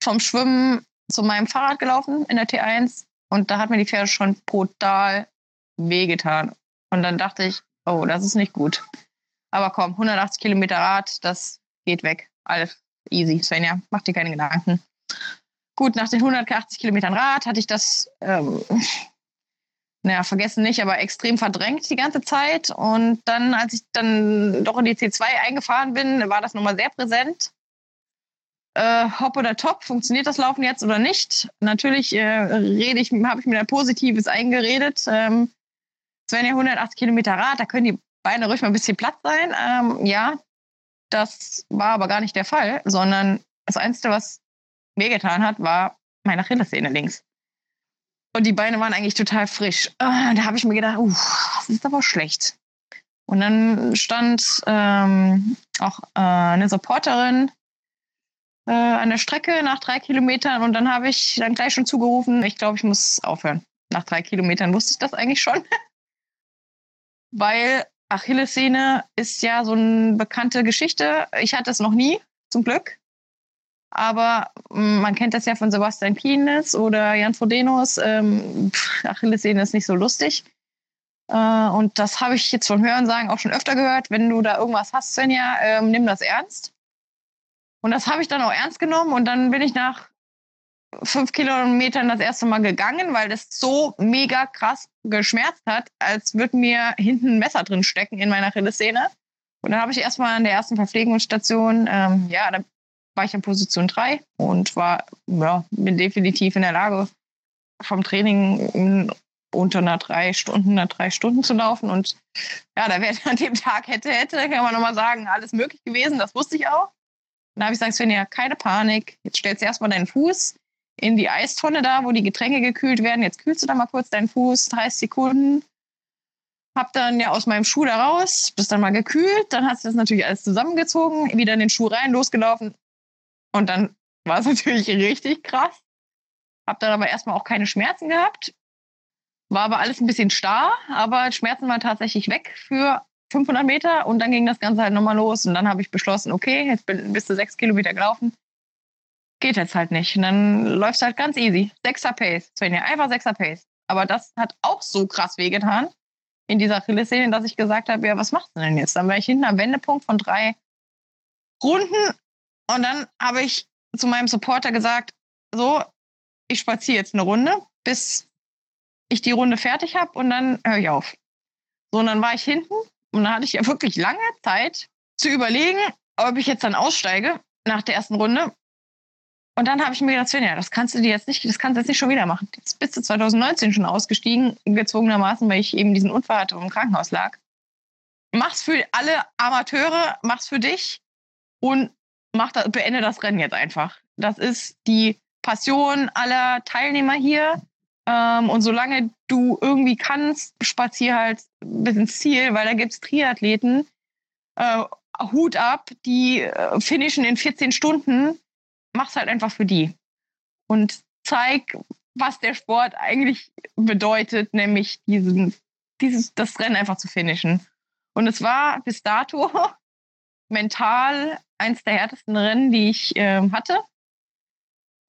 S2: vom Schwimmen zu meinem Fahrrad gelaufen in der T1 und da hat mir die Pferde schon brutal wehgetan. Und dann dachte ich, oh, das ist nicht gut. Aber komm, 180 Kilometer Rad, das geht weg. Alles easy, Svenja, mach dir keine Gedanken. Gut, nach den 180 Kilometern Rad hatte ich das, ähm, naja, vergessen nicht, aber extrem verdrängt die ganze Zeit. Und dann, als ich dann doch in die C2 eingefahren bin, war das nochmal sehr präsent. Äh, hopp oder top, funktioniert das Laufen jetzt oder nicht? Natürlich äh, ich, habe ich mir ein Positives eingeredet. Ähm, Svenja 180 Kilometer Rad, da können die Beine ruhig mal ein bisschen platt sein. Ähm, ja, das war aber gar nicht der Fall, sondern das Einzige, was mir getan hat, war meine Achillessehne links. Und die Beine waren eigentlich total frisch. Ah, da habe ich mir gedacht, uh, das ist aber schlecht. Und dann stand ähm, auch äh, eine Supporterin äh, an der Strecke nach drei Kilometern und dann habe ich dann gleich schon zugerufen, ich glaube, ich muss aufhören. Nach drei Kilometern wusste ich das eigentlich schon. Weil Achillessehne ist ja so eine bekannte Geschichte. Ich hatte es noch nie, zum Glück. Aber mm, man kennt das ja von Sebastian Kienes oder Jan Frodenos. Ähm, Achillessehne ist nicht so lustig. Äh, und das habe ich jetzt von Hörensagen auch schon öfter gehört. Wenn du da irgendwas hast, Svenja, ähm, nimm das ernst. Und das habe ich dann auch ernst genommen. Und dann bin ich nach fünf Kilometern das erste Mal gegangen, weil das so mega krass geschmerzt hat, als würde mir hinten ein Messer drin stecken in meiner Achillessehne. Und dann habe ich erstmal an der ersten Verpflegungsstation, ähm, ja, da war ich in Position 3 und war, ja, bin definitiv in der Lage, vom Training unter einer drei Stunden, einer drei Stunden zu laufen. Und ja, da wäre an dem Tag hätte, hätte, kann man nochmal sagen, alles möglich gewesen. Das wusste ich auch. Dann habe ich gesagt, Svenja, keine Panik. Jetzt stellst du erstmal deinen Fuß in die Eistonne da, wo die Getränke gekühlt werden. Jetzt kühlst du da mal kurz deinen Fuß, 30 Sekunden. Hab dann ja aus meinem Schuh da raus, bist dann mal gekühlt. Dann hast du das natürlich alles zusammengezogen, wieder in den Schuh rein, losgelaufen. Und dann war es natürlich richtig krass. Hab dann aber erstmal auch keine Schmerzen gehabt. War aber alles ein bisschen starr, aber Schmerzen waren tatsächlich weg für 500 Meter und dann ging das Ganze halt nochmal los und dann habe ich beschlossen, okay, jetzt bist du sechs Kilometer gelaufen. Geht jetzt halt nicht. Und dann läuft es halt ganz easy. Sechser Pace. Svenja, einfach sechser Pace. Aber das hat auch so krass wehgetan in dieser Achillessehne, dass ich gesagt habe, ja, was machst du denn jetzt? Dann war ich hinten am Wendepunkt von drei Runden und dann habe ich zu meinem Supporter gesagt, so, ich spaziere jetzt eine Runde, bis ich die Runde fertig habe und dann höre ich auf. So, und dann war ich hinten und dann hatte ich ja wirklich lange Zeit zu überlegen, ob ich jetzt dann aussteige nach der ersten Runde. Und dann habe ich mir gedacht, Sven, ja, das kannst du dir jetzt nicht, das kannst du jetzt nicht schon wieder machen. Jetzt bist du 2019 schon ausgestiegen, gezwungenermaßen, weil ich eben diesen Unfall hatte und im Krankenhaus lag. Mach's für alle Amateure, mach's für dich und mach das, beende das Rennen jetzt einfach. Das ist die Passion aller Teilnehmer hier. Ähm, und solange du irgendwie kannst, spazier halt bis ins Ziel, weil da gibt es Triathleten, äh, Hut ab, die äh, finishen in 14 Stunden, mach's halt einfach für die. Und zeig, was der Sport eigentlich bedeutet, nämlich diesen, dieses, das Rennen einfach zu finishen. Und es war bis dato mental eins der härtesten Rennen, die ich äh, hatte.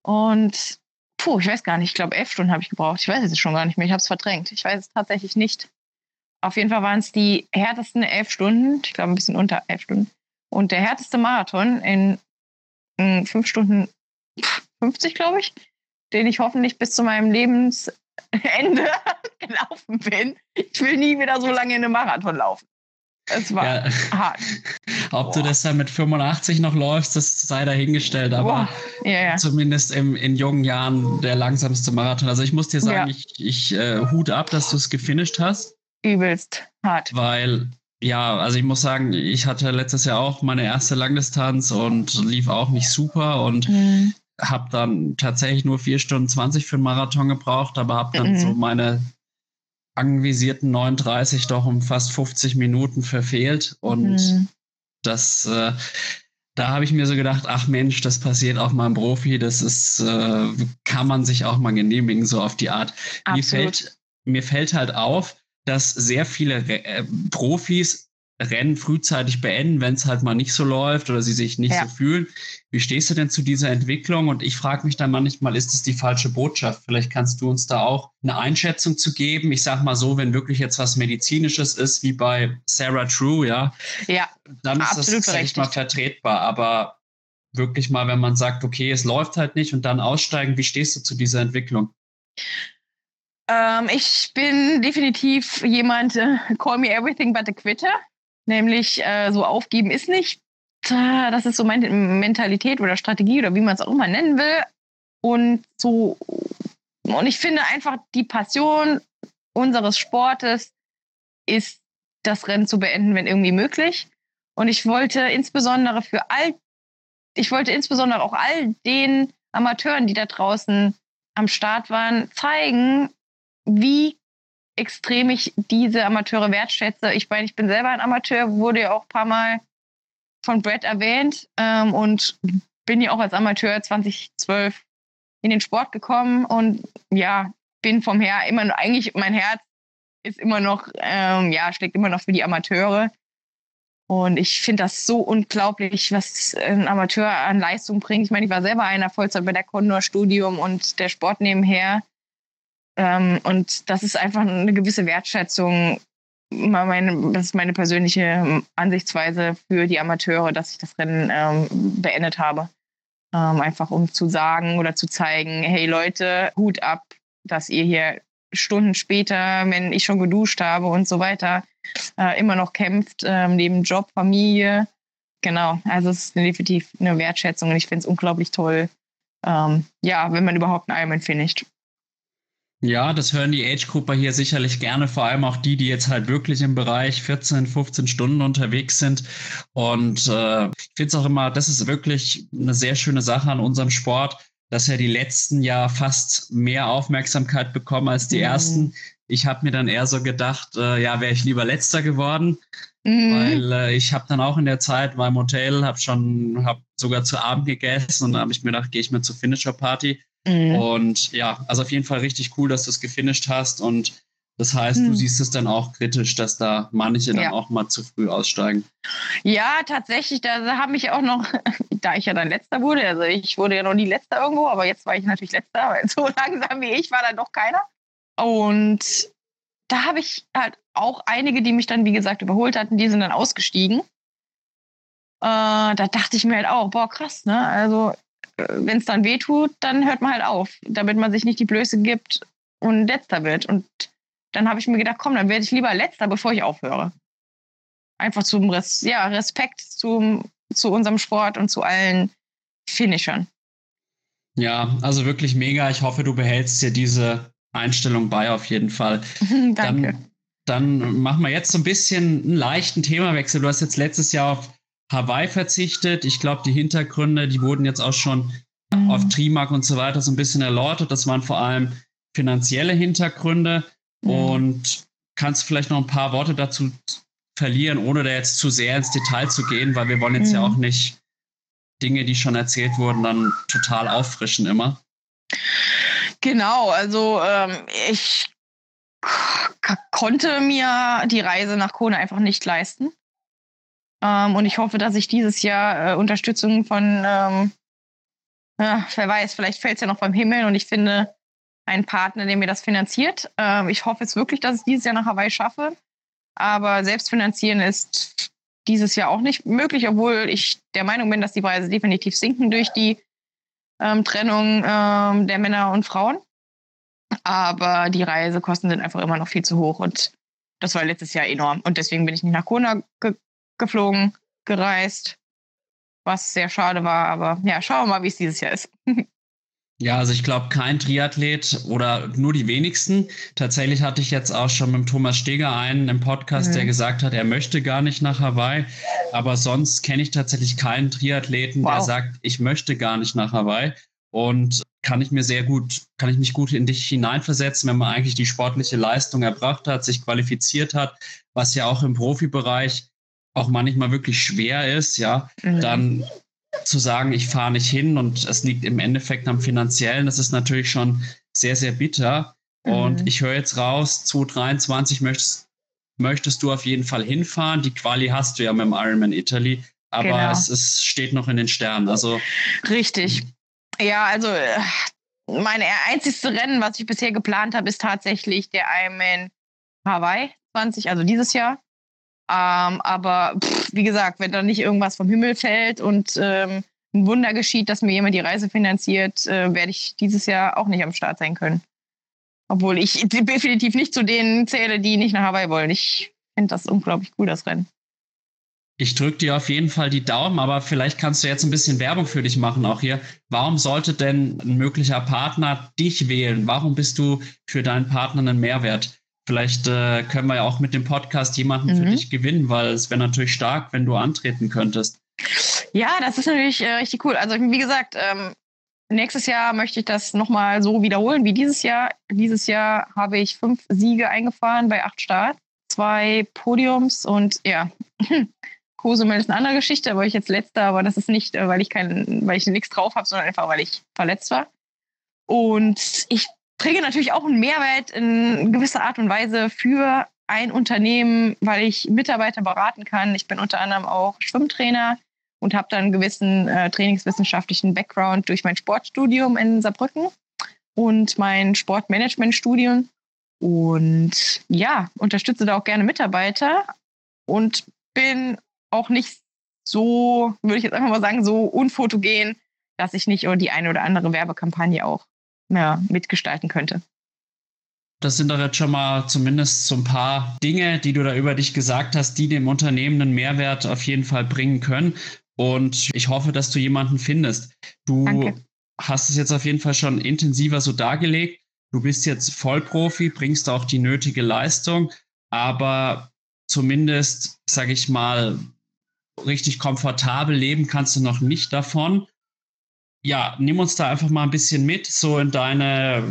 S2: Und puh, ich weiß gar nicht, ich glaube, elf Stunden habe ich gebraucht. Ich weiß es schon gar nicht mehr. Ich habe es verdrängt. Ich weiß es tatsächlich nicht. Auf jeden Fall waren es die härtesten elf Stunden. Ich glaube, ein bisschen unter elf Stunden. Und der härteste Marathon in, in fünf Stunden 50, glaube ich, den ich hoffentlich bis zu meinem Lebensende gelaufen bin. Ich will nie wieder so lange in einem Marathon laufen. Es war ja. hart.
S1: Ob Boah. du das dann mit 85 noch läufst, das sei dahingestellt, aber ja, ja. zumindest im, in jungen Jahren der langsamste Marathon. Also ich muss dir sagen, ich, ich äh, hut ab, dass du es gefinisht hast.
S2: Übelst hart.
S1: Weil, ja, also ich muss sagen, ich hatte letztes Jahr auch meine erste Langdistanz und lief auch nicht super und mhm. habe dann tatsächlich nur 4 Stunden 20 für einen Marathon gebraucht, aber habe dann mhm. so meine anvisierten 39 doch um fast 50 Minuten verfehlt. Und mhm. das, äh, da habe ich mir so gedacht, ach Mensch, das passiert auch mal im Profi, das ist, äh, kann man sich auch mal genehmigen, so auf die Art. Mir fällt, mir fällt halt auf, dass sehr viele äh, Profis Rennen frühzeitig beenden, wenn es halt mal nicht so läuft oder sie sich nicht ja. so fühlen. Wie stehst du denn zu dieser Entwicklung? Und ich frage mich dann manchmal, ist es die falsche Botschaft? Vielleicht kannst du uns da auch eine Einschätzung zu geben. Ich sage mal so, wenn wirklich jetzt was Medizinisches ist, wie bei Sarah True, ja,
S2: ja
S1: dann ist das, sag ich mal, vertretbar. Aber wirklich mal, wenn man sagt, okay, es läuft halt nicht und dann aussteigen, wie stehst du zu dieser Entwicklung?
S2: Ähm, ich bin definitiv jemand, äh, call me everything but a quitter. Nämlich äh, so aufgeben ist nicht. Das ist so meine Mentalität oder Strategie oder wie man es auch immer nennen will. Und so, und ich finde einfach, die Passion unseres Sportes ist, das Rennen zu beenden, wenn irgendwie möglich. Und ich wollte insbesondere für all, ich wollte insbesondere auch all den Amateuren, die da draußen am Start waren, zeigen, wie extrem ich diese Amateure wertschätze. Ich meine, ich bin selber ein Amateur, wurde ja auch ein paar Mal von Brad erwähnt ähm, und bin ja auch als Amateur 2012 in den Sport gekommen und ja, bin vom Her immer noch, eigentlich mein Herz ist immer noch, ähm, ja, schlägt immer noch für die Amateure. Und ich finde das so unglaublich, was ein Amateur an Leistung bringt. Ich meine, ich war selber einer Vollzeit bei der Condor Studium und der Sport nebenher. Ähm, und das ist einfach eine gewisse Wertschätzung. Meine, das ist meine persönliche Ansichtsweise für die Amateure, dass ich das Rennen ähm, beendet habe. Ähm, einfach um zu sagen oder zu zeigen, hey Leute, Hut ab, dass ihr hier Stunden später, wenn ich schon geduscht habe und so weiter, äh, immer noch kämpft, äh, neben Job, Familie genau. Also es ist definitiv eine Wertschätzung und ich finde es unglaublich toll, ähm, ja, wenn man überhaupt einen Ironman finisht.
S1: Ja, das hören die Age-Grupper hier sicherlich gerne, vor allem auch die, die jetzt halt wirklich im Bereich 14, 15 Stunden unterwegs sind. Und äh, ich finde es auch immer, das ist wirklich eine sehr schöne Sache an unserem Sport, dass er die letzten ja fast mehr Aufmerksamkeit bekommen als die mhm. ersten. Ich habe mir dann eher so gedacht, äh, ja, wäre ich lieber letzter geworden. Mhm. Weil äh, ich habe dann auch in der Zeit war im Hotel, habe schon, habe sogar zu Abend gegessen und dann habe ich mir gedacht, gehe ich mal zur Finisher Party. Mhm. Und ja, also auf jeden Fall richtig cool, dass du es gefinisht hast und das heißt, mhm. du siehst es dann auch kritisch, dass da manche dann ja. auch mal zu früh aussteigen.
S2: Ja, tatsächlich. Da habe ich auch noch, da ich ja dann letzter wurde, also ich wurde ja noch nie letzter irgendwo, aber jetzt war ich natürlich letzter, weil so langsam wie ich war dann doch keiner. Und da habe ich halt auch einige, die mich dann, wie gesagt, überholt hatten, die sind dann ausgestiegen. Äh, da dachte ich mir halt auch, boah, krass, ne? Also, wenn es dann wehtut, dann hört man halt auf, damit man sich nicht die Blöße gibt und letzter wird. Und dann habe ich mir gedacht, komm, dann werde ich lieber letzter, bevor ich aufhöre. Einfach zum Res ja, Respekt zum, zu unserem Sport und zu allen Finishern.
S1: Ja, also wirklich mega. Ich hoffe, du behältst dir diese Einstellung bei auf jeden Fall.
S2: Danke.
S1: Dann, dann machen wir jetzt so ein bisschen einen leichten Themawechsel. Du hast jetzt letztes Jahr auf Hawaii verzichtet. Ich glaube, die Hintergründe, die wurden jetzt auch schon mhm. auf Trimark und so weiter so ein bisschen erläutert. Das waren vor allem finanzielle Hintergründe. Mhm. Und kannst du vielleicht noch ein paar Worte dazu verlieren, ohne da jetzt zu sehr ins Detail zu gehen, weil wir wollen jetzt mhm. ja auch nicht Dinge, die schon erzählt wurden, dann total auffrischen immer.
S2: Genau, also ähm, ich konnte mir die Reise nach Kona einfach nicht leisten. Ähm, und ich hoffe, dass ich dieses Jahr äh, Unterstützung von, ähm, ja, wer weiß, vielleicht fällt es ja noch beim Himmel und ich finde einen Partner, der mir das finanziert. Ähm, ich hoffe jetzt wirklich, dass ich dieses Jahr nach Hawaii schaffe. Aber selbst finanzieren ist dieses Jahr auch nicht möglich, obwohl ich der Meinung bin, dass die Preise definitiv sinken durch die ähm, Trennung ähm, der Männer und Frauen. Aber die Reisekosten sind einfach immer noch viel zu hoch und das war letztes Jahr enorm. Und deswegen bin ich nicht nach Kona ge geflogen, gereist, was sehr schade war. Aber ja, schauen wir mal, wie es dieses Jahr ist.
S1: Ja, also ich glaube, kein Triathlet oder nur die wenigsten. Tatsächlich hatte ich jetzt auch schon mit Thomas Steger einen im Podcast, mhm. der gesagt hat, er möchte gar nicht nach Hawaii. Aber sonst kenne ich tatsächlich keinen Triathleten, wow. der sagt, ich möchte gar nicht nach Hawaii. Und kann ich mir sehr gut, kann ich mich gut in dich hineinversetzen, wenn man eigentlich die sportliche Leistung erbracht hat, sich qualifiziert hat, was ja auch im Profibereich auch manchmal wirklich schwer ist, ja, mhm. dann zu sagen, ich fahre nicht hin und es liegt im Endeffekt am finanziellen, das ist natürlich schon sehr, sehr bitter. Mhm. Und ich höre jetzt raus, 2023 möchtest, möchtest du auf jeden Fall hinfahren. Die Quali hast du ja mit dem Ironman Italy, aber genau. es ist, steht noch in den Sternen. Also
S2: richtig. Ja, also mein einzigste Rennen, was ich bisher geplant habe, ist tatsächlich der Ironman Hawaii 20, also dieses Jahr. Ähm, aber pff, wie gesagt, wenn da nicht irgendwas vom Himmel fällt und ähm, ein Wunder geschieht, dass mir jemand die Reise finanziert, äh, werde ich dieses Jahr auch nicht am Start sein können. Obwohl ich definitiv nicht zu denen zähle, die nicht nach Hawaii wollen. Ich finde das unglaublich cool, das Rennen.
S1: Ich drücke dir auf jeden Fall die Daumen, aber vielleicht kannst du jetzt ein bisschen Werbung für dich machen auch hier. Warum sollte denn ein möglicher Partner dich wählen? Warum bist du für deinen Partner einen Mehrwert? Vielleicht äh, können wir ja auch mit dem Podcast jemanden mhm. für dich gewinnen, weil es wäre natürlich stark, wenn du antreten könntest.
S2: Ja, das ist natürlich äh, richtig cool. Also wie gesagt, ähm, nächstes Jahr möchte ich das nochmal so wiederholen wie dieses Jahr. Dieses Jahr habe ich fünf Siege eingefahren bei acht Starts, zwei Podiums und ja, Cozumel ist eine andere Geschichte, aber ich jetzt letzter, aber das ist nicht, äh, weil ich kein, weil ich nichts drauf habe, sondern einfach, weil ich verletzt war. Und ich träge natürlich auch einen Mehrwert in gewisser Art und Weise für ein Unternehmen, weil ich Mitarbeiter beraten kann. Ich bin unter anderem auch Schwimmtrainer und habe dann einen gewissen äh, trainingswissenschaftlichen Background durch mein Sportstudium in Saarbrücken und mein Sportmanagementstudium. Und ja, unterstütze da auch gerne Mitarbeiter und bin auch nicht so, würde ich jetzt einfach mal sagen, so unfotogen, dass ich nicht die eine oder andere Werbekampagne auch ja, mitgestalten könnte.
S1: Das sind doch jetzt schon mal zumindest so ein paar Dinge, die du da über dich gesagt hast, die dem Unternehmen einen Mehrwert auf jeden Fall bringen können. Und ich hoffe, dass du jemanden findest. Du Danke. hast es jetzt auf jeden Fall schon intensiver so dargelegt. Du bist jetzt Vollprofi, bringst auch die nötige Leistung, aber zumindest, sage ich mal, richtig komfortabel leben kannst du noch nicht davon. Ja, nimm uns da einfach mal ein bisschen mit, so in deine,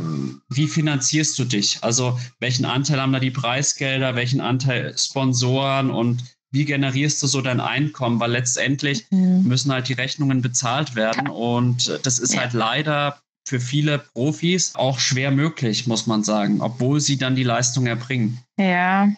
S1: wie finanzierst du dich? Also welchen Anteil haben da die Preisgelder, welchen Anteil Sponsoren und wie generierst du so dein Einkommen? Weil letztendlich mhm. müssen halt die Rechnungen bezahlt werden und das ist ja. halt leider für viele Profis auch schwer möglich, muss man sagen, obwohl sie dann die Leistung erbringen.
S2: Ja.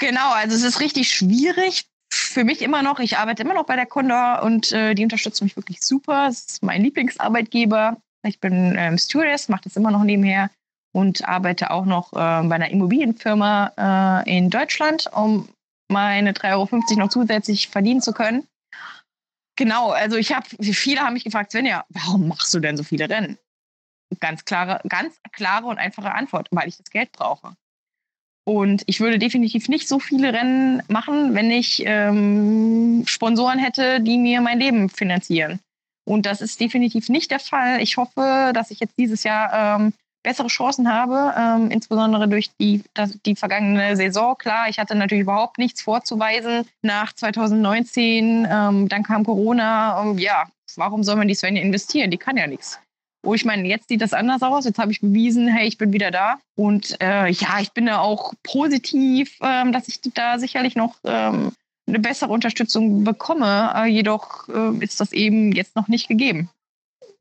S2: Genau, also es ist richtig schwierig, für mich immer noch, ich arbeite immer noch bei der Condor und äh, die unterstützt mich wirklich super. Es ist mein Lieblingsarbeitgeber. Ich bin ähm, Stewardess, mache das immer noch nebenher und arbeite auch noch äh, bei einer Immobilienfirma äh, in Deutschland, um meine 3,50 Euro noch zusätzlich verdienen zu können. Genau, also ich habe, viele haben mich gefragt, Svenja, warum machst du denn so viele Rennen? Ganz klare, ganz klare und einfache Antwort, weil ich das Geld brauche. Und ich würde definitiv nicht so viele Rennen machen, wenn ich ähm, Sponsoren hätte, die mir mein Leben finanzieren. Und das ist definitiv nicht der Fall. Ich hoffe, dass ich jetzt dieses Jahr ähm, bessere Chancen habe, ähm, insbesondere durch die, das, die vergangene Saison. Klar, ich hatte natürlich überhaupt nichts vorzuweisen nach 2019. Ähm, dann kam Corona. Ähm, ja, warum soll man die Svenja investieren? Die kann ja nichts. Oh, ich meine, jetzt sieht das anders aus. Jetzt habe ich bewiesen, hey, ich bin wieder da. Und äh, ja, ich bin da auch positiv, ähm, dass ich da sicherlich noch ähm, eine bessere Unterstützung bekomme. Äh, jedoch äh, ist das eben jetzt noch nicht gegeben.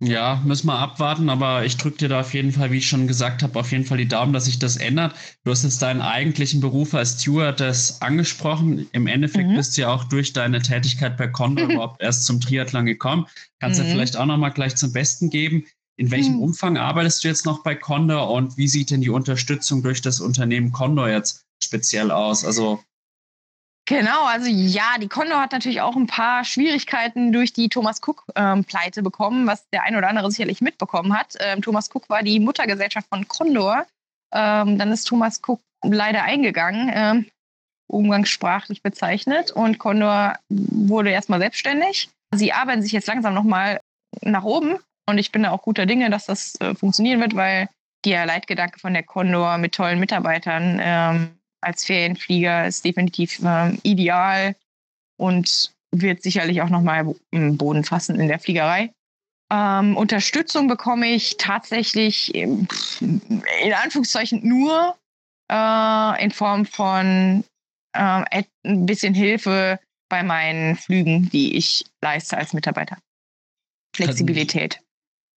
S1: Ja, müssen wir abwarten, aber ich drücke dir da auf jeden Fall, wie ich schon gesagt habe, auf jeden Fall die Daumen, dass sich das ändert. Du hast jetzt deinen eigentlichen Beruf als Stewardess angesprochen. Im Endeffekt mhm. bist du ja auch durch deine Tätigkeit bei Condor überhaupt erst zum Triathlon gekommen. Kannst du mhm. ja vielleicht auch nochmal gleich zum Besten geben. In welchem hm. Umfang arbeitest du jetzt noch bei Condor und wie sieht denn die Unterstützung durch das Unternehmen Condor jetzt speziell aus? Also
S2: Genau, also ja, die Condor hat natürlich auch ein paar Schwierigkeiten durch die Thomas Cook-Pleite ähm, bekommen, was der eine oder andere sicherlich mitbekommen hat. Ähm, Thomas Cook war die Muttergesellschaft von Condor. Ähm, dann ist Thomas Cook leider eingegangen, ähm, umgangssprachlich bezeichnet, und Condor wurde erstmal selbstständig. Sie arbeiten sich jetzt langsam nochmal nach oben und ich bin da auch guter Dinge, dass das äh, funktionieren wird, weil der Leitgedanke von der Condor mit tollen Mitarbeitern ähm, als Ferienflieger ist definitiv ähm, ideal und wird sicherlich auch nochmal im Boden fassen in der Fliegerei. Ähm, Unterstützung bekomme ich tatsächlich in Anführungszeichen nur äh, in Form von äh, ein bisschen Hilfe bei meinen Flügen, die ich leiste als Mitarbeiter. Flexibilität.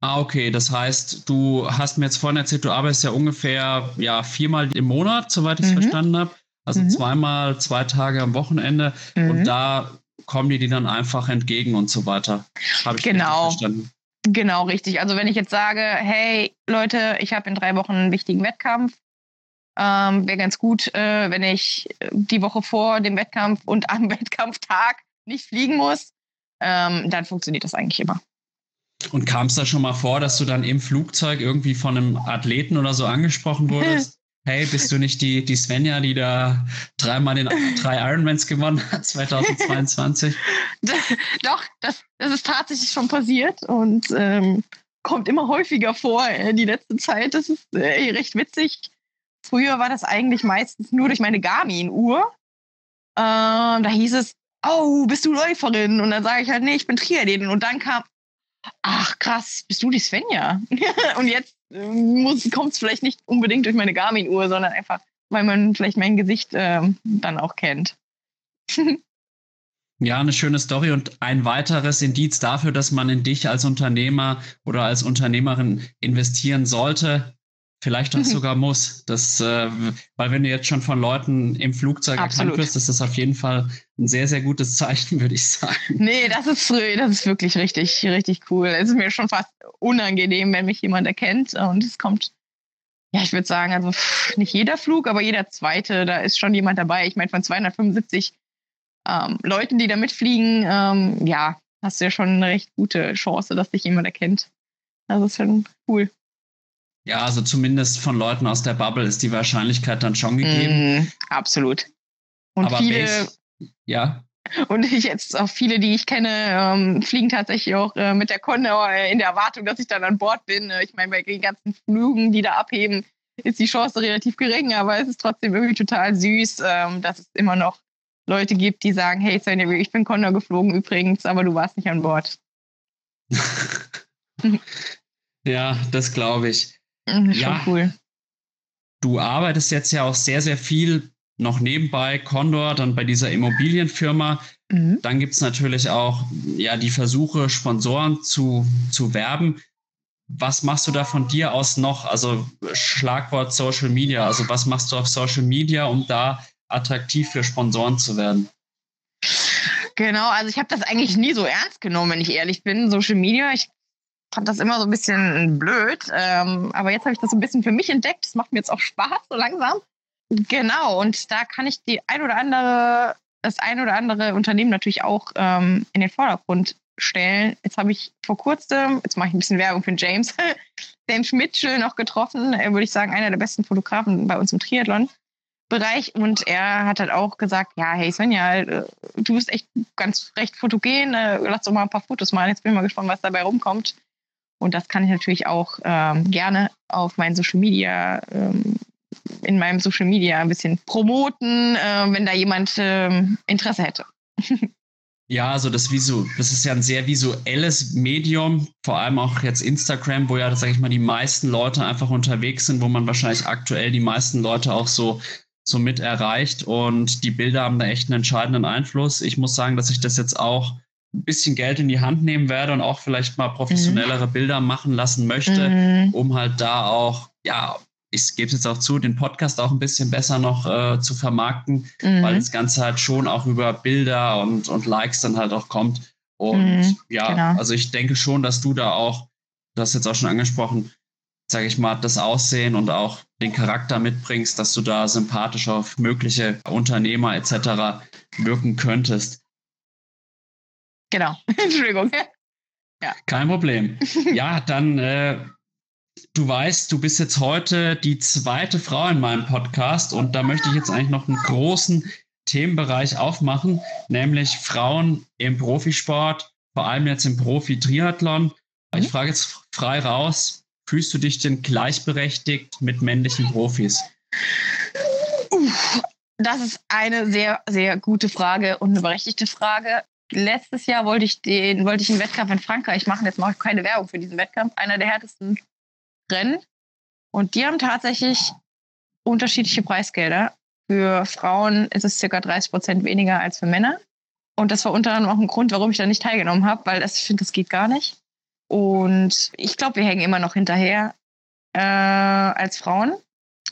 S1: Ah, okay. Das heißt, du hast mir jetzt vorhin erzählt, du arbeitest ja ungefähr ja, viermal im Monat, soweit ich es mhm. verstanden habe. Also mhm. zweimal, zwei Tage am Wochenende. Mhm. Und da kommen die dir dann einfach entgegen und so weiter.
S2: Habe ich genau. verstanden. Genau, richtig. Also wenn ich jetzt sage, hey Leute, ich habe in drei Wochen einen wichtigen Wettkampf, ähm, wäre ganz gut, äh, wenn ich die Woche vor dem Wettkampf und am Wettkampftag nicht fliegen muss, ähm, dann funktioniert das eigentlich immer.
S1: Und kam es da schon mal vor, dass du dann im Flugzeug irgendwie von einem Athleten oder so angesprochen wurdest? hey, bist du nicht die, die Svenja, die da dreimal den drei Ironmans gewonnen hat 2022?
S2: Doch, das, das ist tatsächlich schon passiert und ähm, kommt immer häufiger vor äh, die letzte Zeit. Das ist äh, recht witzig. Früher war das eigentlich meistens nur durch meine Garmin-Uhr. Äh, da hieß es, oh, bist du Läuferin? Und dann sage ich halt, nee, ich bin Triathletin. Und dann kam, ach krass, bist du die Svenja? und jetzt äh, kommt es vielleicht nicht unbedingt durch meine Garmin-Uhr, sondern einfach, weil man vielleicht mein Gesicht äh, dann auch kennt.
S1: Ja, eine schöne Story und ein weiteres Indiz dafür, dass man in dich als Unternehmer oder als Unternehmerin investieren sollte, Vielleicht auch sogar muss. Das, äh, weil wenn du jetzt schon von Leuten im Flugzeug Absolut. erkannt wirst, ist das auf jeden Fall ein sehr, sehr gutes Zeichen, würde ich sagen.
S2: Nee, das ist, das ist wirklich richtig, richtig cool. Es ist mir schon fast unangenehm, wenn mich jemand erkennt und es kommt, ja, ich würde sagen, also nicht jeder Flug, aber jeder zweite, da ist schon jemand dabei. Ich meine, von 275 ähm, Leuten, die da mitfliegen, ähm, ja, hast du ja schon eine recht gute Chance, dass dich jemand erkennt. Das ist schon cool.
S1: Ja, also zumindest von Leuten aus der Bubble ist die Wahrscheinlichkeit dann schon gegeben.
S2: Mm, absolut. Und
S1: Aber
S2: viele,
S1: welch, ja.
S2: und ich jetzt auch viele, die ich kenne, ähm, fliegen tatsächlich auch äh, mit der Condor äh, in der Erwartung, dass ich dann an Bord bin. Äh, ich meine, bei den ganzen Flügen, die da abheben, ist die Chance relativ gering, aber es ist trotzdem irgendwie total süß, ähm, dass es immer noch Leute gibt, die sagen, hey ich bin Condor geflogen übrigens, aber du warst nicht an Bord.
S1: ja, das glaube ich.
S2: Mhm, ja, cool.
S1: Du arbeitest jetzt ja auch sehr, sehr viel noch nebenbei, Condor, dann bei dieser Immobilienfirma. Mhm. Dann gibt es natürlich auch ja, die Versuche, Sponsoren zu, zu werben. Was machst du da von dir aus noch? Also Schlagwort Social Media. Also was machst du auf Social Media, um da attraktiv für Sponsoren zu werden?
S2: Genau, also ich habe das eigentlich nie so ernst genommen, wenn ich ehrlich bin. Social Media, ich fand das immer so ein bisschen blöd. Ähm, aber jetzt habe ich das so ein bisschen für mich entdeckt. Das macht mir jetzt auch Spaß, so langsam. Genau, und da kann ich die ein oder andere, das ein oder andere Unternehmen natürlich auch ähm, in den Vordergrund stellen. Jetzt habe ich vor kurzem, jetzt mache ich ein bisschen Werbung für James, James Mitchell noch getroffen, er würde ich sagen, einer der besten Fotografen bei uns im Triathlon-Bereich. Und er hat halt auch gesagt, ja, hey Svenja, äh, du bist echt ganz recht fotogen, äh, lass doch mal ein paar Fotos machen. Jetzt bin ich mal gespannt, was dabei rumkommt. Und das kann ich natürlich auch ähm, gerne auf meinen Social Media ähm, in meinem Social Media ein bisschen promoten, äh, wenn da jemand äh, Interesse hätte.
S1: Ja, also das Visu, das ist ja ein sehr visuelles Medium, vor allem auch jetzt Instagram, wo ja, sage ich mal, die meisten Leute einfach unterwegs sind, wo man wahrscheinlich aktuell die meisten Leute auch so, so mit erreicht. Und die Bilder haben da echt einen entscheidenden Einfluss. Ich muss sagen, dass ich das jetzt auch ein bisschen Geld in die Hand nehmen werde und auch vielleicht mal professionellere mhm. Bilder machen lassen möchte, mhm. um halt da auch, ja, ich gebe es jetzt auch zu, den Podcast auch ein bisschen besser noch äh, zu vermarkten, mhm. weil das Ganze halt schon auch über Bilder und, und Likes dann halt auch kommt. Und mhm, ja, genau. also ich denke schon, dass du da auch, du hast jetzt auch schon angesprochen, sage ich mal, das Aussehen und auch den Charakter mitbringst, dass du da sympathisch auf mögliche Unternehmer etc. wirken könntest.
S2: Genau, Entschuldigung.
S1: Ja. Kein Problem. Ja, dann äh, du weißt, du bist jetzt heute die zweite Frau in meinem Podcast und da möchte ich jetzt eigentlich noch einen großen Themenbereich aufmachen, nämlich Frauen im Profisport, vor allem jetzt im Profi-Triathlon. Ich mhm. frage jetzt frei raus, fühlst du dich denn gleichberechtigt mit männlichen Profis?
S2: Uff, das ist eine sehr, sehr gute Frage und eine berechtigte Frage. Letztes Jahr wollte ich den, wollte ich einen Wettkampf in Frankreich machen. Jetzt mache ich keine Werbung für diesen Wettkampf. Einer der härtesten Rennen. Und die haben tatsächlich unterschiedliche Preisgelder. Für Frauen ist es circa 30 Prozent weniger als für Männer. Und das war unter anderem auch ein Grund, warum ich da nicht teilgenommen habe, weil das, ich finde, das geht gar nicht. Und ich glaube, wir hängen immer noch hinterher äh, als Frauen.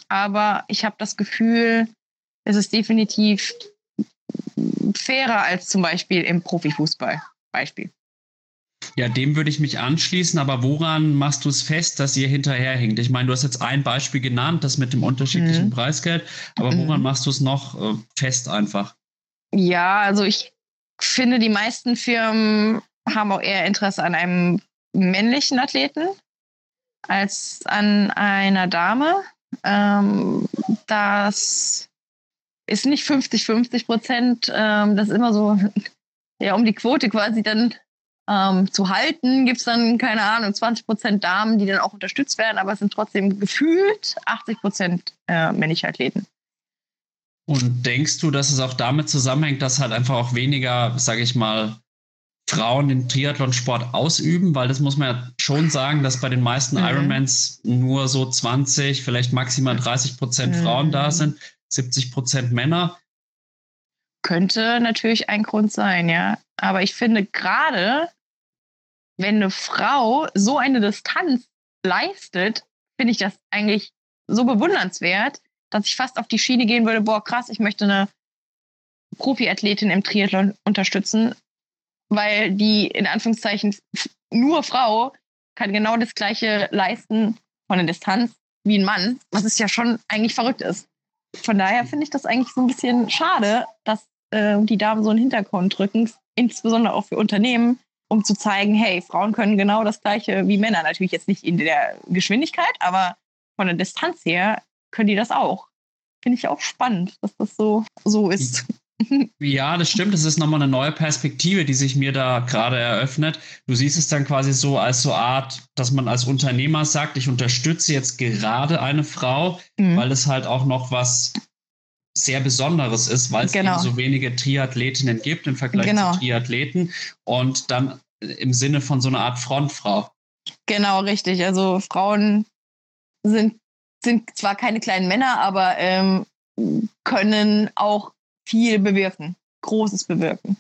S2: Aber ich habe das Gefühl, es ist definitiv fairer als zum Beispiel im Profifußball. Beispiel.
S1: Ja, dem würde ich mich anschließen, aber woran machst du es fest, dass ihr hinterherhinkt? Ich meine, du hast jetzt ein Beispiel genannt, das mit dem unterschiedlichen mhm. Preisgeld, aber woran mhm. machst du es noch äh, fest einfach?
S2: Ja, also ich finde, die meisten Firmen haben auch eher Interesse an einem männlichen Athleten als an einer Dame. Ähm, das ist nicht 50-50 Prozent. Ähm, das ist immer so, ja, um die Quote quasi dann ähm, zu halten, gibt es dann, keine Ahnung, 20 Prozent Damen, die dann auch unterstützt werden, aber es sind trotzdem gefühlt 80 Prozent äh, männliche Athleten.
S1: Und denkst du, dass es auch damit zusammenhängt, dass halt einfach auch weniger, sage ich mal, Frauen den Triathlonsport ausüben? Weil das muss man ja schon sagen, dass bei den meisten mhm. Ironmans nur so 20, vielleicht maximal 30 Prozent mhm. Frauen da sind, 70 Prozent Männer.
S2: Könnte natürlich ein Grund sein, ja. Aber ich finde gerade, wenn eine Frau so eine Distanz leistet, finde ich das eigentlich so bewundernswert, dass ich fast auf die Schiene gehen würde, boah, krass, ich möchte eine Profiathletin im Triathlon unterstützen, weil die in Anführungszeichen nur Frau kann genau das gleiche leisten von der Distanz wie ein Mann, was es ja schon eigentlich verrückt ist. Von daher finde ich das eigentlich so ein bisschen schade, dass äh, die Damen so in den Hintergrund drücken, insbesondere auch für Unternehmen, um zu zeigen, hey, Frauen können genau das Gleiche wie Männer. Natürlich jetzt nicht in der Geschwindigkeit, aber von der Distanz her können die das auch. Finde ich auch spannend, dass das so, so ist.
S1: Ja, das stimmt. Das ist nochmal eine neue Perspektive, die sich mir da gerade eröffnet. Du siehst es dann quasi so als so Art, dass man als Unternehmer sagt, ich unterstütze jetzt gerade eine Frau, mhm. weil es halt auch noch was sehr Besonderes ist, weil es genau. eben so wenige Triathletinnen gibt im Vergleich genau. zu Triathleten und dann im Sinne von so einer Art Frontfrau.
S2: Genau, richtig. Also Frauen sind, sind zwar keine kleinen Männer, aber ähm, können auch viel bewirken, Großes bewirken.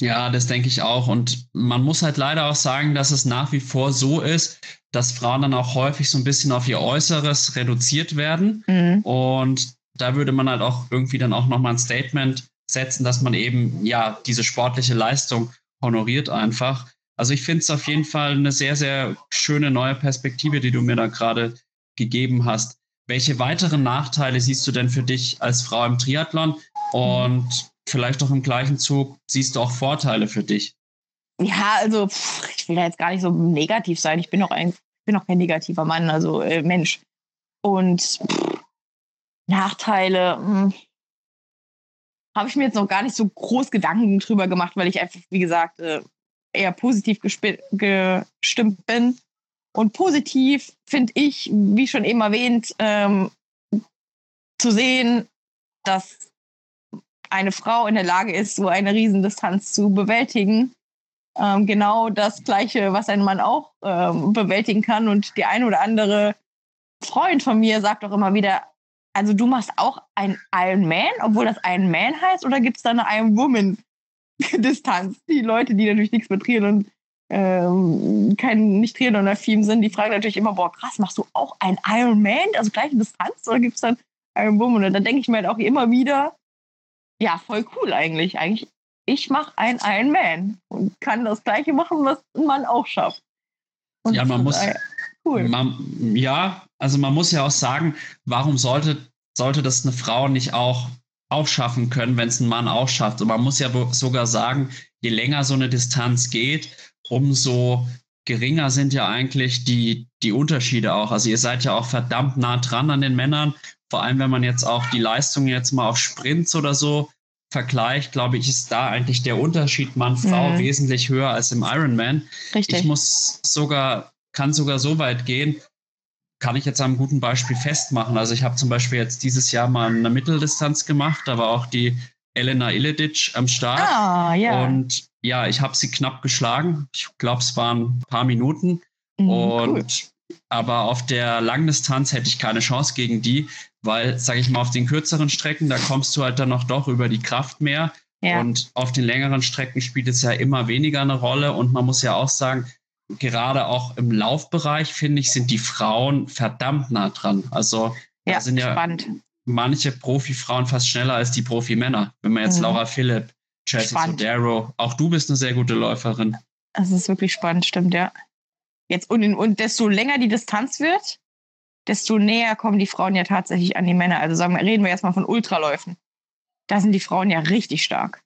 S1: Ja, das denke ich auch. Und man muss halt leider auch sagen, dass es nach wie vor so ist, dass Frauen dann auch häufig so ein bisschen auf ihr Äußeres reduziert werden. Mhm. Und da würde man halt auch irgendwie dann auch nochmal ein Statement setzen, dass man eben ja diese sportliche Leistung honoriert einfach. Also ich finde es auf jeden Fall eine sehr, sehr schöne neue Perspektive, die du mir da gerade gegeben hast. Welche weiteren Nachteile siehst du denn für dich als Frau im Triathlon? Und vielleicht auch im gleichen Zug siehst du auch Vorteile für dich?
S2: Ja, also ich will da jetzt gar nicht so negativ sein. Ich bin auch ein, bin auch kein negativer Mann, also äh, Mensch. Und pff, Nachteile hm, habe ich mir jetzt noch gar nicht so groß Gedanken drüber gemacht, weil ich einfach, wie gesagt, äh, eher positiv gestimmt bin. Und positiv finde ich, wie schon eben erwähnt, ähm, zu sehen, dass eine Frau in der Lage ist, so eine Riesendistanz zu bewältigen. Ähm, genau das Gleiche, was ein Mann auch ähm, bewältigen kann. Und die ein oder andere Freund von mir sagt auch immer wieder, also du machst auch ein Iron Man, obwohl das Iron Man heißt, oder gibt es da eine Iron Woman Distanz? Die Leute, die natürlich nichts mit Triathlon, ähm, kein nicht Triathlon-affin sind, die fragen natürlich immer, boah, krass, machst du auch ein Iron Man, also gleiche Distanz, oder gibt es dann Iron Woman? Und dann denke ich mir halt auch immer wieder, ja, voll cool eigentlich. Eigentlich, ich mache ein Iron Man und kann das gleiche machen, was man auch schafft.
S1: Und ja, man muss, cool. Man, ja, also man muss ja auch sagen, warum sollte, sollte das eine Frau nicht auch, auch schaffen können, wenn es ein Mann auch schafft? Und man muss ja sogar sagen, je länger so eine Distanz geht, umso geringer sind ja eigentlich die, die Unterschiede auch. Also ihr seid ja auch verdammt nah dran an den Männern. Vor allem, wenn man jetzt auch die Leistung jetzt mal auf Sprints oder so vergleicht, glaube ich, ist da eigentlich der Unterschied Mann-Frau mhm. wesentlich höher als im Ironman. Richtig. Ich muss sogar kann sogar so weit gehen, kann ich jetzt am guten Beispiel festmachen. Also ich habe zum Beispiel jetzt dieses Jahr mal eine Mitteldistanz gemacht, war auch die Elena Iledic am Start. Ah, ja. Und ja, ich habe sie knapp geschlagen. Ich glaube, es waren ein paar Minuten. Mhm, und cool. aber auf der Langdistanz hätte ich keine Chance gegen die, weil, sage ich mal, auf den kürzeren Strecken, da kommst du halt dann noch doch über die Kraft mehr. Ja. Und auf den längeren Strecken spielt es ja immer weniger eine Rolle. Und man muss ja auch sagen, gerade auch im Laufbereich, finde ich, sind die Frauen verdammt nah dran. Also ja, sind ja spannend. Manche Profifrauen fast schneller als die Profimänner. Wenn man jetzt mhm. Laura Philipp, Chelsea Sodero, auch du bist eine sehr gute Läuferin.
S2: Das ist wirklich spannend, stimmt, ja. Jetzt und, und desto länger die Distanz wird, desto näher kommen die Frauen ja tatsächlich an die Männer. Also sagen wir, reden wir erstmal von Ultraläufen. Da sind die Frauen ja richtig stark.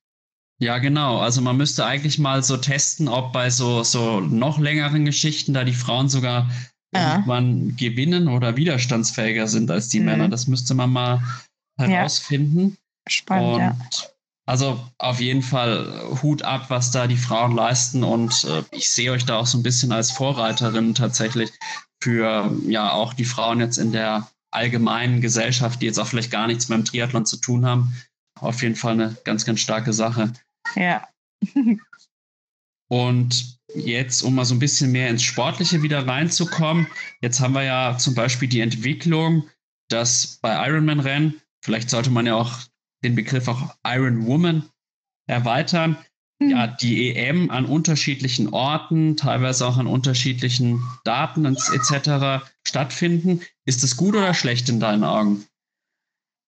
S1: Ja, genau. Also man müsste eigentlich mal so testen, ob bei so, so noch längeren Geschichten da die Frauen sogar ja. irgendwann gewinnen oder widerstandsfähiger sind als die mhm. Männer. Das müsste man mal herausfinden. Ja. Spannend, und ja. Also auf jeden Fall Hut ab, was da die Frauen leisten. Und äh, ich sehe euch da auch so ein bisschen als Vorreiterin tatsächlich für ja auch die Frauen jetzt in der allgemeinen Gesellschaft, die jetzt auch vielleicht gar nichts mit dem Triathlon zu tun haben. Auf jeden Fall eine ganz, ganz starke Sache. Ja. Und jetzt, um mal so ein bisschen mehr ins Sportliche wieder reinzukommen, jetzt haben wir ja zum Beispiel die Entwicklung, dass bei Ironman-Rennen, vielleicht sollte man ja auch den Begriff auch Iron Woman erweitern, hm. ja, die EM an unterschiedlichen Orten, teilweise auch an unterschiedlichen Daten etc. stattfinden. Ist das gut oder schlecht in deinen Augen?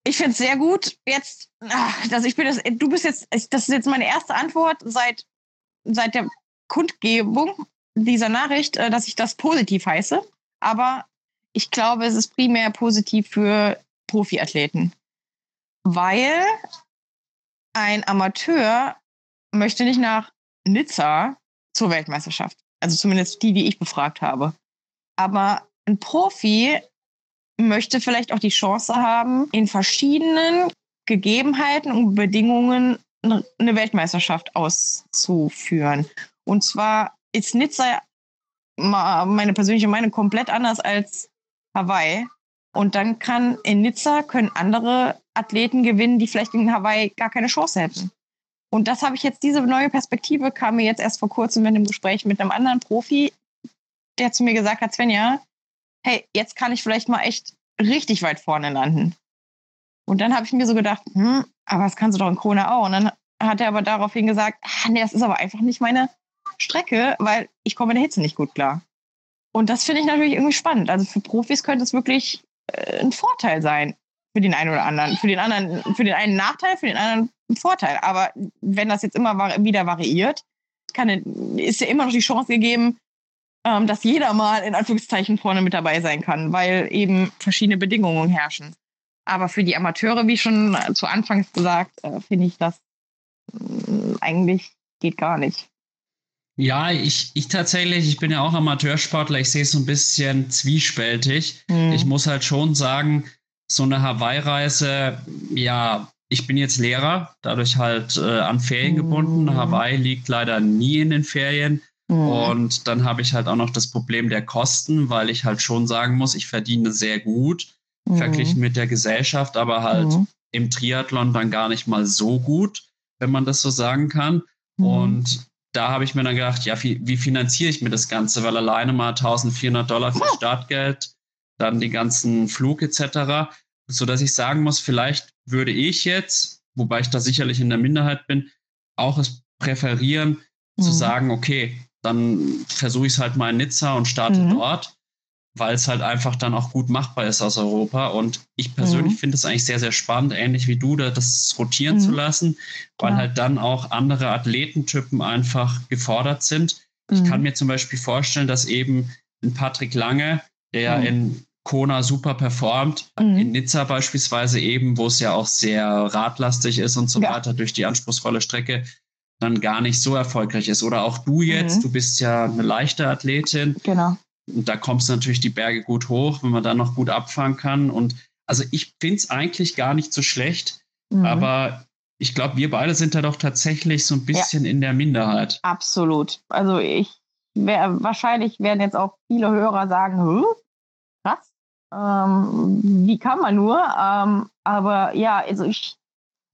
S2: Ich finde es sehr gut. Jetzt, ach, also ich bin das, du bist jetzt, das ist jetzt meine erste Antwort seit, seit der Kundgebung dieser Nachricht, äh, dass ich das positiv heiße. Aber ich glaube, es ist primär positiv für Profiathleten. Weil ein Amateur möchte nicht nach Nizza zur Weltmeisterschaft. Also zumindest die, die ich befragt habe. Aber ein Profi möchte vielleicht auch die Chance haben, in verschiedenen Gegebenheiten und Bedingungen eine Weltmeisterschaft auszuführen. Und zwar ist Nizza meine persönliche Meinung komplett anders als Hawaii. Und dann kann in Nizza können andere Athleten gewinnen, die vielleicht in Hawaii gar keine Chance hätten. Und das habe ich jetzt, diese neue Perspektive kam mir jetzt erst vor kurzem in einem Gespräch mit einem anderen Profi, der zu mir gesagt hat, Svenja, hey, jetzt kann ich vielleicht mal echt richtig weit vorne landen. Und dann habe ich mir so gedacht, hm, aber das kannst du doch in Kona auch. Und dann hat er aber daraufhin gesagt, ah, nee, das ist aber einfach nicht meine Strecke, weil ich komme in der Hitze nicht gut klar. Und das finde ich natürlich irgendwie spannend. Also für Profis könnte es wirklich äh, ein Vorteil sein für den einen oder anderen. Für den anderen, für den einen Nachteil, für den anderen ein Vorteil. Aber wenn das jetzt immer wieder variiert, kann, ist ja immer noch die Chance gegeben, ähm, dass jeder mal in Anführungszeichen vorne mit dabei sein kann, weil eben verschiedene Bedingungen herrschen. Aber für die Amateure, wie schon zu Anfangs gesagt, äh, finde ich das äh, eigentlich geht gar nicht.
S1: Ja, ich, ich tatsächlich, ich bin ja auch Amateursportler, ich sehe es so ein bisschen zwiespältig. Mhm. Ich muss halt schon sagen, so eine Hawaii-Reise, ja, ich bin jetzt Lehrer, dadurch halt äh, an Ferien mhm. gebunden. Hawaii liegt leider nie in den Ferien. Mhm. Und dann habe ich halt auch noch das Problem der Kosten, weil ich halt schon sagen muss, ich verdiene sehr gut mhm. verglichen mit der Gesellschaft, aber halt mhm. im Triathlon dann gar nicht mal so gut, wenn man das so sagen kann. Mhm. Und da habe ich mir dann gedacht, ja, wie, wie, finanziere ich mir das Ganze? Weil alleine mal 1400 Dollar für Startgeld, dann die ganzen Flug etc., so dass ich sagen muss, vielleicht würde ich jetzt, wobei ich da sicherlich in der Minderheit bin, auch es präferieren, mhm. zu sagen, okay, dann versuche ich es halt mal in Nizza und starte mhm. dort weil es halt einfach dann auch gut machbar ist aus Europa. Und ich persönlich mhm. finde es eigentlich sehr, sehr spannend, ähnlich wie du, das rotieren mhm. zu lassen, weil ja. halt dann auch andere Athletentypen einfach gefordert sind. Mhm. Ich kann mhm. mir zum Beispiel vorstellen, dass eben ein Patrick Lange, der mhm. in Kona super performt, mhm. in Nizza beispielsweise eben, wo es ja auch sehr radlastig ist und so ja. weiter, durch die anspruchsvolle Strecke, dann gar nicht so erfolgreich ist. Oder auch du jetzt, du bist ja eine leichte Athletin.
S2: Genau.
S1: Und da kommst du natürlich die Berge gut hoch, wenn man dann noch gut abfahren kann. Und also ich finde es eigentlich gar nicht so schlecht, mhm. aber ich glaube, wir beide sind da doch tatsächlich so ein bisschen ja. in der Minderheit.
S2: Absolut. Also ich wär, wahrscheinlich werden jetzt auch viele Hörer sagen, krass, ähm, wie kann man nur? Ähm, aber ja, also ich,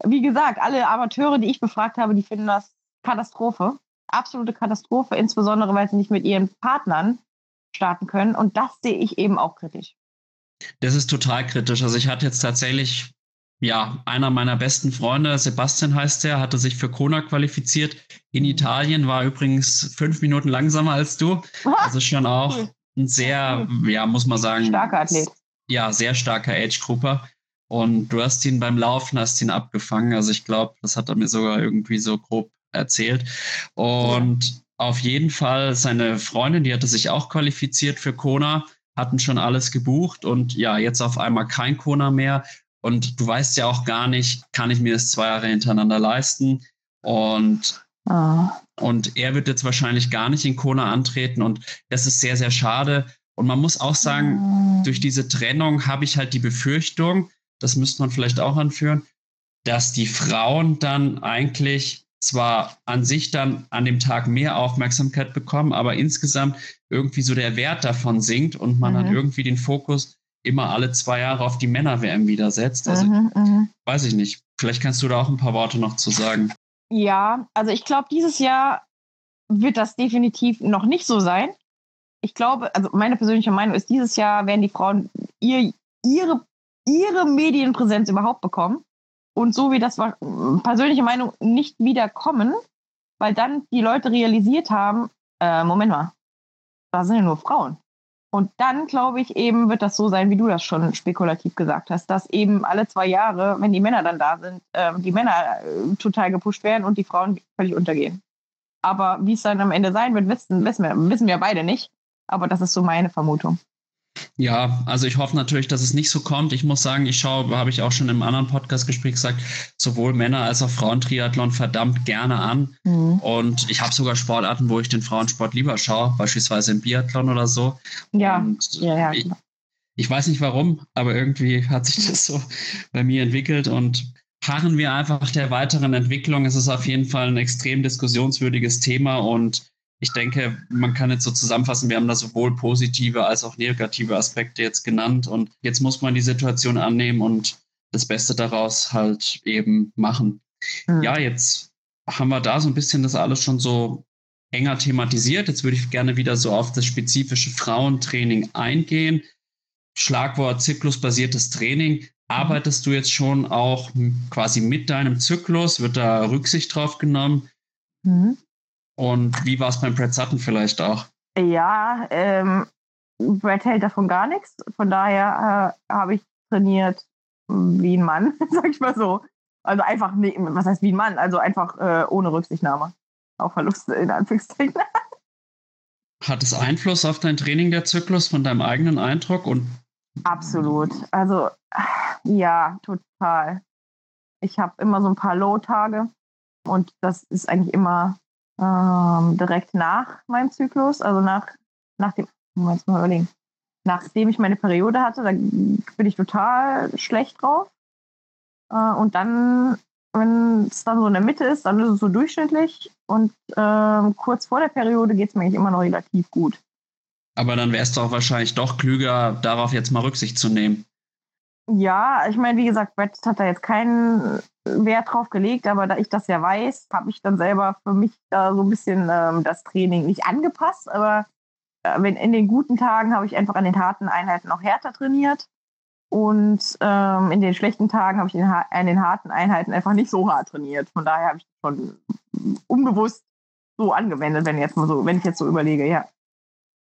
S2: wie gesagt, alle Amateure, die ich befragt habe, die finden das Katastrophe. Absolute Katastrophe, insbesondere weil sie nicht mit ihren Partnern starten können. Und das sehe ich eben auch kritisch.
S1: Das ist total kritisch. Also ich hatte jetzt tatsächlich, ja, einer meiner besten Freunde, Sebastian heißt der, hatte sich für Kona qualifiziert. In Italien war übrigens fünf Minuten langsamer als du. Also schon auch ein sehr, ja, muss man sagen.
S2: Starker Athlet.
S1: Ja, sehr starker Age-Grupper. Und du hast ihn beim Laufen, hast ihn abgefangen. Also ich glaube, das hat er mir sogar irgendwie so grob erzählt. Und auf jeden Fall seine Freundin, die hatte sich auch qualifiziert für Kona, hatten schon alles gebucht und ja, jetzt auf einmal kein Kona mehr. Und du weißt ja auch gar nicht, kann ich mir das zwei Jahre hintereinander leisten? Und, oh. und er wird jetzt wahrscheinlich gar nicht in Kona antreten und das ist sehr, sehr schade. Und man muss auch sagen, oh. durch diese Trennung habe ich halt die Befürchtung, das müsste man vielleicht auch anführen, dass die Frauen dann eigentlich zwar an sich dann an dem Tag mehr Aufmerksamkeit bekommen, aber insgesamt irgendwie so der Wert davon sinkt und man mhm. dann irgendwie den Fokus immer alle zwei Jahre auf die Männer-WM wieder setzt. Also mhm, mhm, weiß ich nicht. Vielleicht kannst du da auch ein paar Worte noch zu sagen.
S2: Ja, also ich glaube, dieses Jahr wird das definitiv noch nicht so sein. Ich glaube, also meine persönliche Meinung ist, dieses Jahr werden die Frauen ihr, ihre, ihre Medienpräsenz überhaupt bekommen und so wie das war, persönliche Meinung nicht wiederkommen, weil dann die Leute realisiert haben, äh, Moment mal, da sind ja nur Frauen. Und dann, glaube ich, eben wird das so sein, wie du das schon spekulativ gesagt hast, dass eben alle zwei Jahre, wenn die Männer dann da sind, äh, die Männer äh, total gepusht werden und die Frauen völlig untergehen. Aber wie es dann am Ende sein wird, wissen, wissen, wir, wissen wir beide nicht. Aber das ist so meine Vermutung.
S1: Ja, also ich hoffe natürlich, dass es nicht so kommt. Ich muss sagen, ich schaue, habe ich auch schon im anderen Podcast-Gespräch gesagt, sowohl Männer als auch Frauen-Triathlon verdammt gerne an. Mhm. Und ich habe sogar Sportarten, wo ich den Frauensport lieber schaue, beispielsweise im Biathlon oder so.
S2: Ja, ja, ja.
S1: Ich, ich weiß nicht warum, aber irgendwie hat sich das so bei mir entwickelt und harren wir einfach der weiteren Entwicklung. Es ist auf jeden Fall ein extrem diskussionswürdiges Thema und ich denke, man kann jetzt so zusammenfassen, wir haben da sowohl positive als auch negative Aspekte jetzt genannt und jetzt muss man die Situation annehmen und das Beste daraus halt eben machen. Mhm. Ja, jetzt haben wir da so ein bisschen das alles schon so enger thematisiert. Jetzt würde ich gerne wieder so auf das spezifische Frauentraining eingehen. Schlagwort zyklusbasiertes Training. Arbeitest du jetzt schon auch quasi mit deinem Zyklus? Wird da Rücksicht drauf genommen? Mhm. Und wie war es beim Brad Sutton vielleicht auch?
S3: Ja, ähm, Brad hält davon gar nichts. Von daher äh, habe ich trainiert wie ein Mann, sag ich mal so. Also einfach, nee, was heißt wie ein Mann? Also einfach äh, ohne Rücksichtnahme auf Verluste in Anführungszeichen.
S1: Hat es Einfluss auf dein Training der Zyklus von deinem eigenen Eindruck? Und
S3: Absolut. Also ja, total. Ich habe immer so ein paar Low-Tage und das ist eigentlich immer ähm, direkt nach meinem Zyklus, also nach, nach dem, Moment mal überlegen, nachdem ich meine Periode hatte, da bin ich total schlecht drauf. Äh, und dann, wenn es dann so in der Mitte ist, dann ist es so durchschnittlich. Und äh, kurz vor der Periode geht es mir eigentlich immer noch relativ gut.
S1: Aber dann wäre es doch wahrscheinlich doch klüger, darauf jetzt mal Rücksicht zu nehmen.
S3: Ja, ich meine, wie gesagt, Brett hat da jetzt keinen Wert drauf gelegt, aber da ich das ja weiß, habe ich dann selber für mich da so ein bisschen ähm, das Training nicht angepasst, aber äh, wenn in den guten Tagen habe ich einfach an den harten Einheiten auch härter trainiert und ähm, in den schlechten Tagen habe ich in, an den harten Einheiten einfach nicht so hart trainiert. Von daher habe ich schon unbewusst so angewendet, wenn jetzt mal so, wenn ich jetzt so überlege, ja.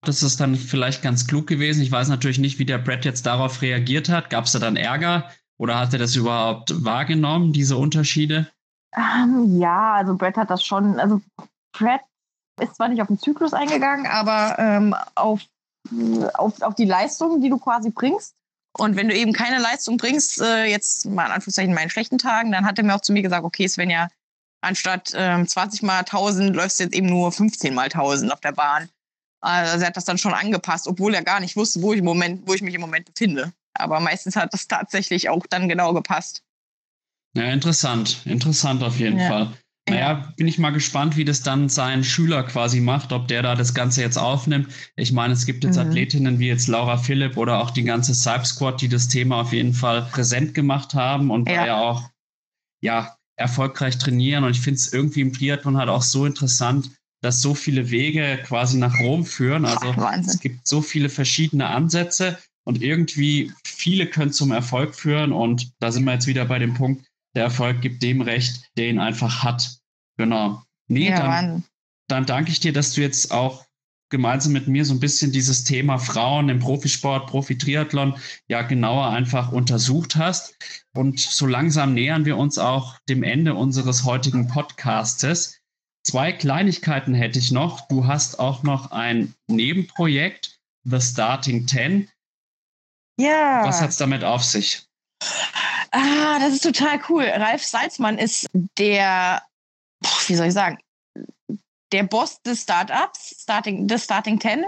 S1: Das ist dann vielleicht ganz klug gewesen. Ich weiß natürlich nicht, wie der Brett jetzt darauf reagiert hat. Gab es da dann Ärger oder hat er das überhaupt wahrgenommen, diese Unterschiede?
S3: Ähm, ja, also Brett hat das schon, also Brett ist zwar nicht auf den Zyklus eingegangen, aber ähm, auf, auf, auf die Leistung, die du quasi bringst. Und wenn du eben keine Leistung bringst, äh, jetzt mal in Anführungszeichen in meinen schlechten Tagen, dann hat er mir auch zu mir gesagt, okay, Svenja, anstatt ähm, 20 mal 1000 läufst du jetzt eben nur 15 mal 1000 auf der Bahn. Also er hat das dann schon angepasst, obwohl er gar nicht wusste, wo ich, im Moment, wo ich mich im Moment befinde. Aber meistens hat das tatsächlich auch dann genau gepasst.
S1: Ja, interessant. Interessant auf jeden ja. Fall. Naja, ja. bin ich mal gespannt, wie das dann sein Schüler quasi macht, ob der da das Ganze jetzt aufnimmt. Ich meine, es gibt jetzt mhm. Athletinnen wie jetzt Laura Philipp oder auch die ganze Cype Squad, die das Thema auf jeden Fall präsent gemacht haben und ja, ja auch ja, erfolgreich trainieren. Und ich finde es irgendwie im Triathlon halt auch so interessant, dass so viele Wege quasi nach Rom führen. Also Wahnsinn. es gibt so viele verschiedene Ansätze und irgendwie viele können zum Erfolg führen. Und da sind wir jetzt wieder bei dem Punkt, der Erfolg gibt dem Recht, der ihn einfach hat. Genau. Nee, ja, dann, dann danke ich dir, dass du jetzt auch gemeinsam mit mir so ein bisschen dieses Thema Frauen im Profisport, Profi-Triathlon ja genauer einfach untersucht hast. Und so langsam nähern wir uns auch dem Ende unseres heutigen Podcastes. Zwei Kleinigkeiten hätte ich noch. Du hast auch noch ein Nebenprojekt, The Starting Ten.
S2: Ja.
S1: Was hat es damit auf sich?
S2: Ah, das ist total cool. Ralf Salzmann ist der, wie soll ich sagen, der Boss des Startups, Starting, des Starting Ten.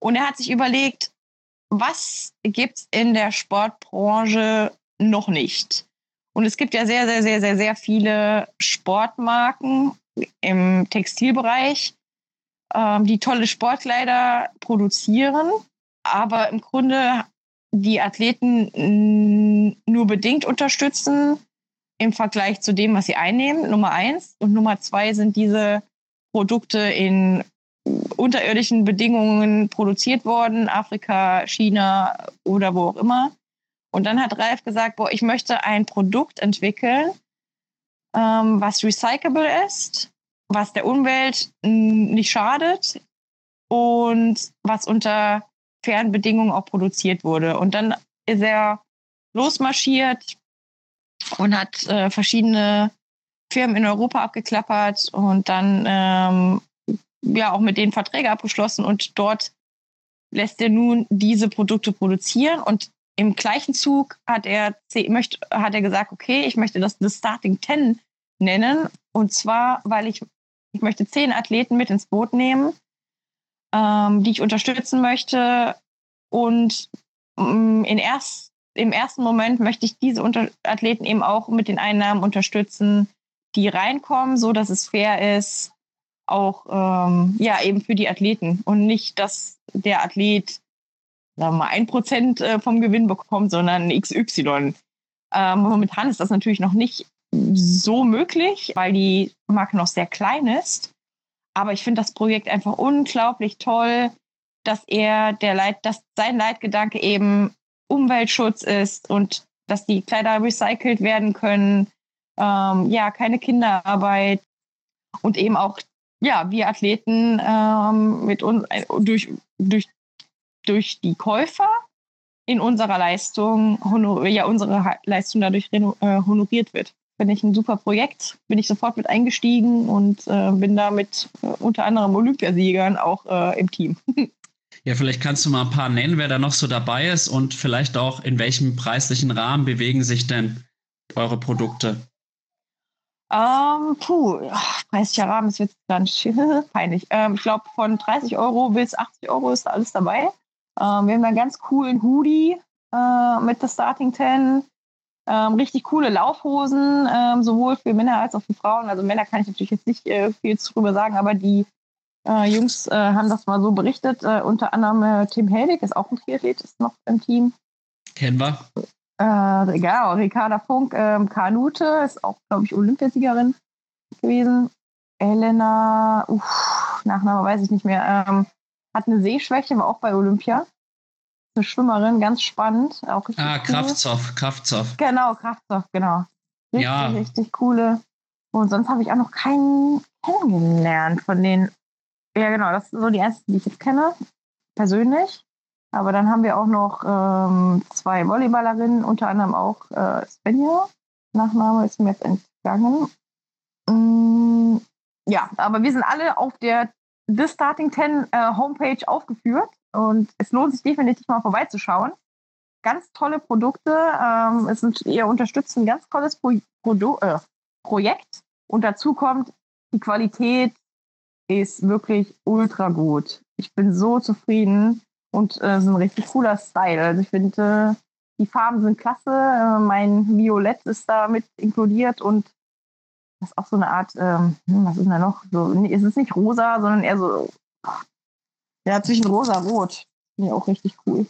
S2: Und er hat sich überlegt, was gibt es in der Sportbranche noch nicht? Und es gibt ja sehr, sehr, sehr, sehr, sehr viele Sportmarken im Textilbereich, ähm, die tolle Sportkleider produzieren, aber im Grunde die Athleten nur bedingt unterstützen im Vergleich zu dem, was sie einnehmen, Nummer eins. Und Nummer zwei sind diese Produkte in unterirdischen Bedingungen produziert worden, Afrika, China oder wo auch immer. Und dann hat Ralf gesagt, boah, ich möchte ein Produkt entwickeln, ähm, was recyclable ist, was der Umwelt nicht schadet und was unter fairen Bedingungen auch produziert wurde. Und dann ist er losmarschiert und hat äh, verschiedene Firmen in Europa abgeklappert und dann ähm, ja auch mit denen Verträge abgeschlossen und dort lässt er nun diese Produkte produzieren und im gleichen Zug hat er, hat er gesagt, okay, ich möchte das The Starting Ten nennen. Und zwar, weil ich, ich möchte zehn Athleten mit ins Boot nehmen, ähm, die ich unterstützen möchte. Und ähm, in erst, im ersten Moment möchte ich diese Unter Athleten eben auch mit den Einnahmen unterstützen, die reinkommen, so dass es fair ist, auch ähm, ja eben für die Athleten und nicht, dass der Athlet sagen wir mal, ein Prozent äh, vom Gewinn bekommt, sondern XY. Ähm, momentan ist das natürlich noch nicht so möglich, weil die Marke noch sehr klein ist. Aber ich finde das Projekt einfach unglaublich toll, dass er der Leit, dass sein Leitgedanke eben Umweltschutz ist und dass die Kleider recycelt werden können. Ähm, ja, keine Kinderarbeit und eben auch ja, wir Athleten ähm, mit uns äh, durch, durch durch die Käufer in unserer Leistung, ja, unsere Leistung dadurch äh, honoriert wird. Finde ich ein super Projekt, bin ich sofort mit eingestiegen und äh, bin da mit äh, unter anderem Olympiasiegern auch äh, im Team.
S1: Ja, vielleicht kannst du mal ein paar nennen, wer da noch so dabei ist und vielleicht auch in welchem preislichen Rahmen bewegen sich denn eure Produkte?
S2: Ähm, puh, preislicher Rahmen ist jetzt ganz peinlich. Ähm, ich glaube, von 30 Euro bis 80 Euro ist da alles dabei. Ähm, wir haben einen ganz coolen Hoodie äh, mit der Starting Ten. Ähm, richtig coole Laufhosen, ähm, sowohl für Männer als auch für Frauen. Also Männer kann ich natürlich jetzt nicht äh, viel drüber sagen, aber die äh, Jungs äh, haben das mal so berichtet. Äh, unter anderem äh, Tim Helwig ist auch ein Triathlet, ist noch im Team.
S1: Kennen wir.
S2: Äh, genau, Ricarda Funk, ähm, Kanute, ist auch, glaube ich, Olympiasiegerin gewesen. Elena, uff, Nachname weiß ich nicht mehr. Ähm, hat eine Sehschwäche, war auch bei Olympia. Eine Schwimmerin, ganz spannend. Auch
S1: ah. Kraftzoff, Kraftzoff.
S2: Genau, Kraftzoff, genau. Richtig, ja. richtig coole. Und sonst habe ich auch noch keinen kennengelernt von den. Ja, genau, das sind so die ersten, die ich jetzt kenne, persönlich. Aber dann haben wir auch noch ähm, zwei Volleyballerinnen, unter anderem auch äh, Svenja. Nachname ist mir jetzt entgangen. Mm, ja, aber wir sind alle auf der The Starting 10 äh, Homepage aufgeführt und es lohnt sich definitiv mal vorbeizuschauen. Ganz tolle Produkte. Ähm, es sind, ihr unterstützt ein ganz tolles Pro Produ äh, Projekt und dazu kommt, die Qualität ist wirklich ultra gut. Ich bin so zufrieden und äh, ist ein richtig cooler Style. Also ich finde, äh, die Farben sind klasse. Äh, mein Violett ist da mit inkludiert und das ist auch so eine Art, ähm, hm, was ist denn da noch? So, es ist nicht rosa, sondern eher so, ja, zwischen rosa und rot. Finde ich auch richtig cool,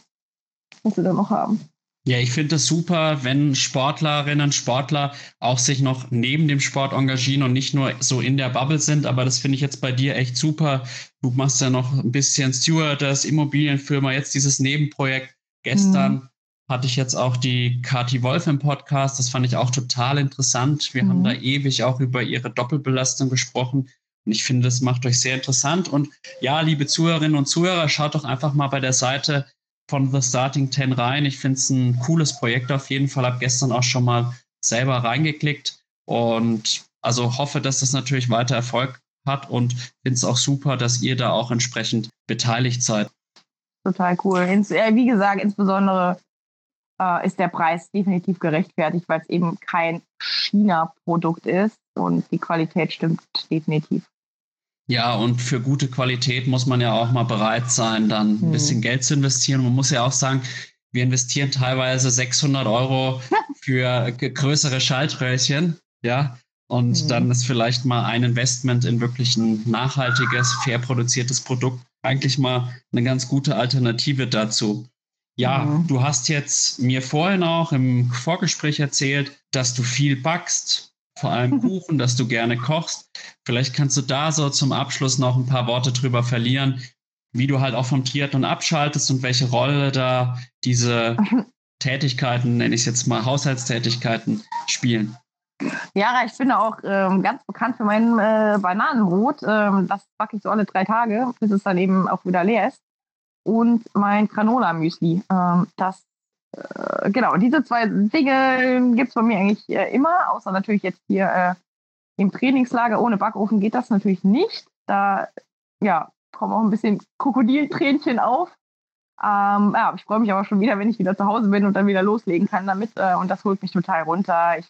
S2: was wir da noch haben.
S1: Ja, ich finde es super, wenn Sportlerinnen, Sportler auch sich noch neben dem Sport engagieren und nicht nur so in der Bubble sind. Aber das finde ich jetzt bei dir echt super. Du machst ja noch ein bisschen Stewardess, Immobilienfirma, jetzt dieses Nebenprojekt. Gestern mhm hatte ich jetzt auch die Kati Wolf im Podcast. Das fand ich auch total interessant. Wir mhm. haben da ewig auch über ihre Doppelbelastung gesprochen. Und ich finde, das macht euch sehr interessant. Und ja, liebe Zuhörerinnen und Zuhörer, schaut doch einfach mal bei der Seite von The Starting 10 rein. Ich finde es ein cooles Projekt auf jeden Fall. Habe gestern auch schon mal selber reingeklickt und also hoffe, dass das natürlich weiter Erfolg hat und finde es auch super, dass ihr da auch entsprechend beteiligt seid.
S2: Total cool. Äh, wie gesagt, insbesondere äh, ist der Preis definitiv gerechtfertigt, weil es eben kein China-Produkt ist und die Qualität stimmt definitiv.
S1: Ja, und für gute Qualität muss man ja auch mal bereit sein, dann ein hm. bisschen Geld zu investieren. Man muss ja auch sagen, wir investieren teilweise 600 Euro für größere Schaltröhrchen, ja. Und hm. dann ist vielleicht mal ein Investment in wirklich ein nachhaltiges, fair produziertes Produkt eigentlich mal eine ganz gute Alternative dazu. Ja, mhm. du hast jetzt mir vorhin auch im Vorgespräch erzählt, dass du viel backst, vor allem Kuchen, dass du gerne kochst. Vielleicht kannst du da so zum Abschluss noch ein paar Worte drüber verlieren, wie du halt auch vom Triathlon abschaltest und welche Rolle da diese Tätigkeiten, nenne ich es jetzt mal Haushaltstätigkeiten, spielen.
S2: Ja, ich bin auch ähm, ganz bekannt für mein äh, Bananenbrot. Ähm, das backe ich so alle drei Tage, bis es dann eben auch wieder leer ist und mein Granola-Müsli. Ähm, das, äh, genau, diese zwei Dinge gibt es bei mir eigentlich äh, immer, außer natürlich jetzt hier äh, im Trainingslager ohne Backofen geht das natürlich nicht. Da ja, kommen auch ein bisschen Krokodiltränchen auf. Ähm, ja, ich freue mich aber schon wieder, wenn ich wieder zu Hause bin und dann wieder loslegen kann damit. Äh, und das holt mich total runter. Ich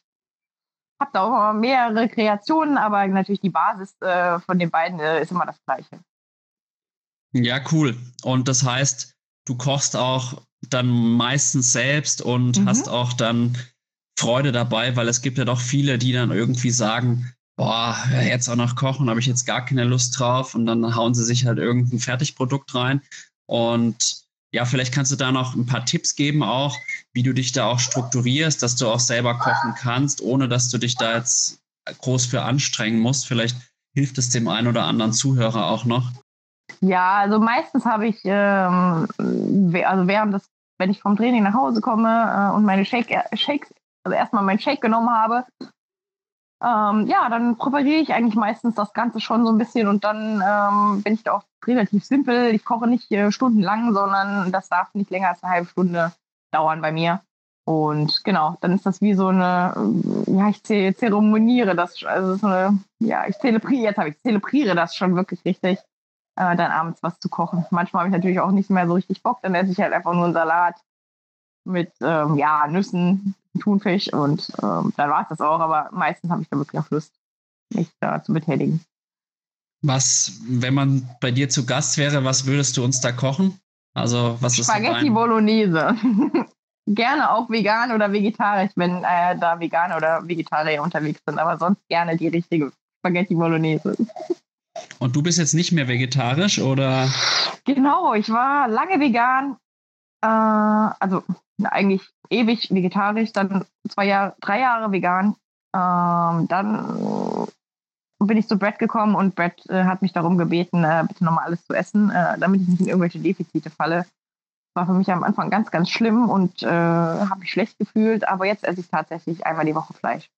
S2: habe da auch mehrere Kreationen, aber natürlich die Basis äh, von den beiden äh, ist immer das gleiche.
S1: Ja, cool. Und das heißt, du kochst auch dann meistens selbst und mhm. hast auch dann Freude dabei, weil es gibt ja doch viele, die dann irgendwie sagen, boah, jetzt auch noch kochen, habe ich jetzt gar keine Lust drauf und dann hauen sie sich halt irgendein Fertigprodukt rein und ja, vielleicht kannst du da noch ein paar Tipps geben auch, wie du dich da auch strukturierst, dass du auch selber kochen kannst, ohne dass du dich da jetzt groß für anstrengen musst. Vielleicht hilft es dem einen oder anderen Zuhörer auch noch.
S2: Ja, also meistens habe ich, ähm, also während des, wenn ich vom Training nach Hause komme äh, und meine Shake, Shakes, also erstmal meinen Shake genommen habe, ähm, ja, dann präpariere ich eigentlich meistens das Ganze schon so ein bisschen und dann ähm, bin ich da auch relativ simpel. Ich koche nicht äh, stundenlang, sondern das darf nicht länger als eine halbe Stunde dauern bei mir. Und genau, dann ist das wie so eine, ja, ich zeremoniere das, also so eine, ja, ich zelebriere, jetzt habe ich zelebriere das schon wirklich richtig, äh, dann abends was zu kochen. Manchmal habe ich natürlich auch nicht mehr so richtig Bock, dann esse ich halt einfach nur einen Salat mit, ähm, ja, Nüssen, Thunfisch und ähm, dann war es das auch, aber meistens habe ich da wirklich auch Lust, mich da zu betätigen.
S1: Was, wenn man bei dir zu Gast wäre, was würdest du uns da kochen? Also, was ist
S2: Spaghetti Bolognese. gerne auch vegan oder vegetarisch, wenn äh, da Veganer oder Vegetarier unterwegs sind, aber sonst gerne die richtige Spaghetti Bolognese.
S1: Und du bist jetzt nicht mehr vegetarisch oder?
S2: Genau, ich war lange vegan, äh, also eigentlich ewig vegetarisch, dann zwei Jahre, drei Jahre vegan. Ähm, dann bin ich zu Brad gekommen und Brad äh, hat mich darum gebeten, äh, bitte nochmal alles zu essen, äh, damit ich nicht in irgendwelche Defizite falle. War für mich am Anfang ganz, ganz schlimm und äh, habe mich schlecht gefühlt, aber jetzt esse ich tatsächlich einmal die Woche Fleisch.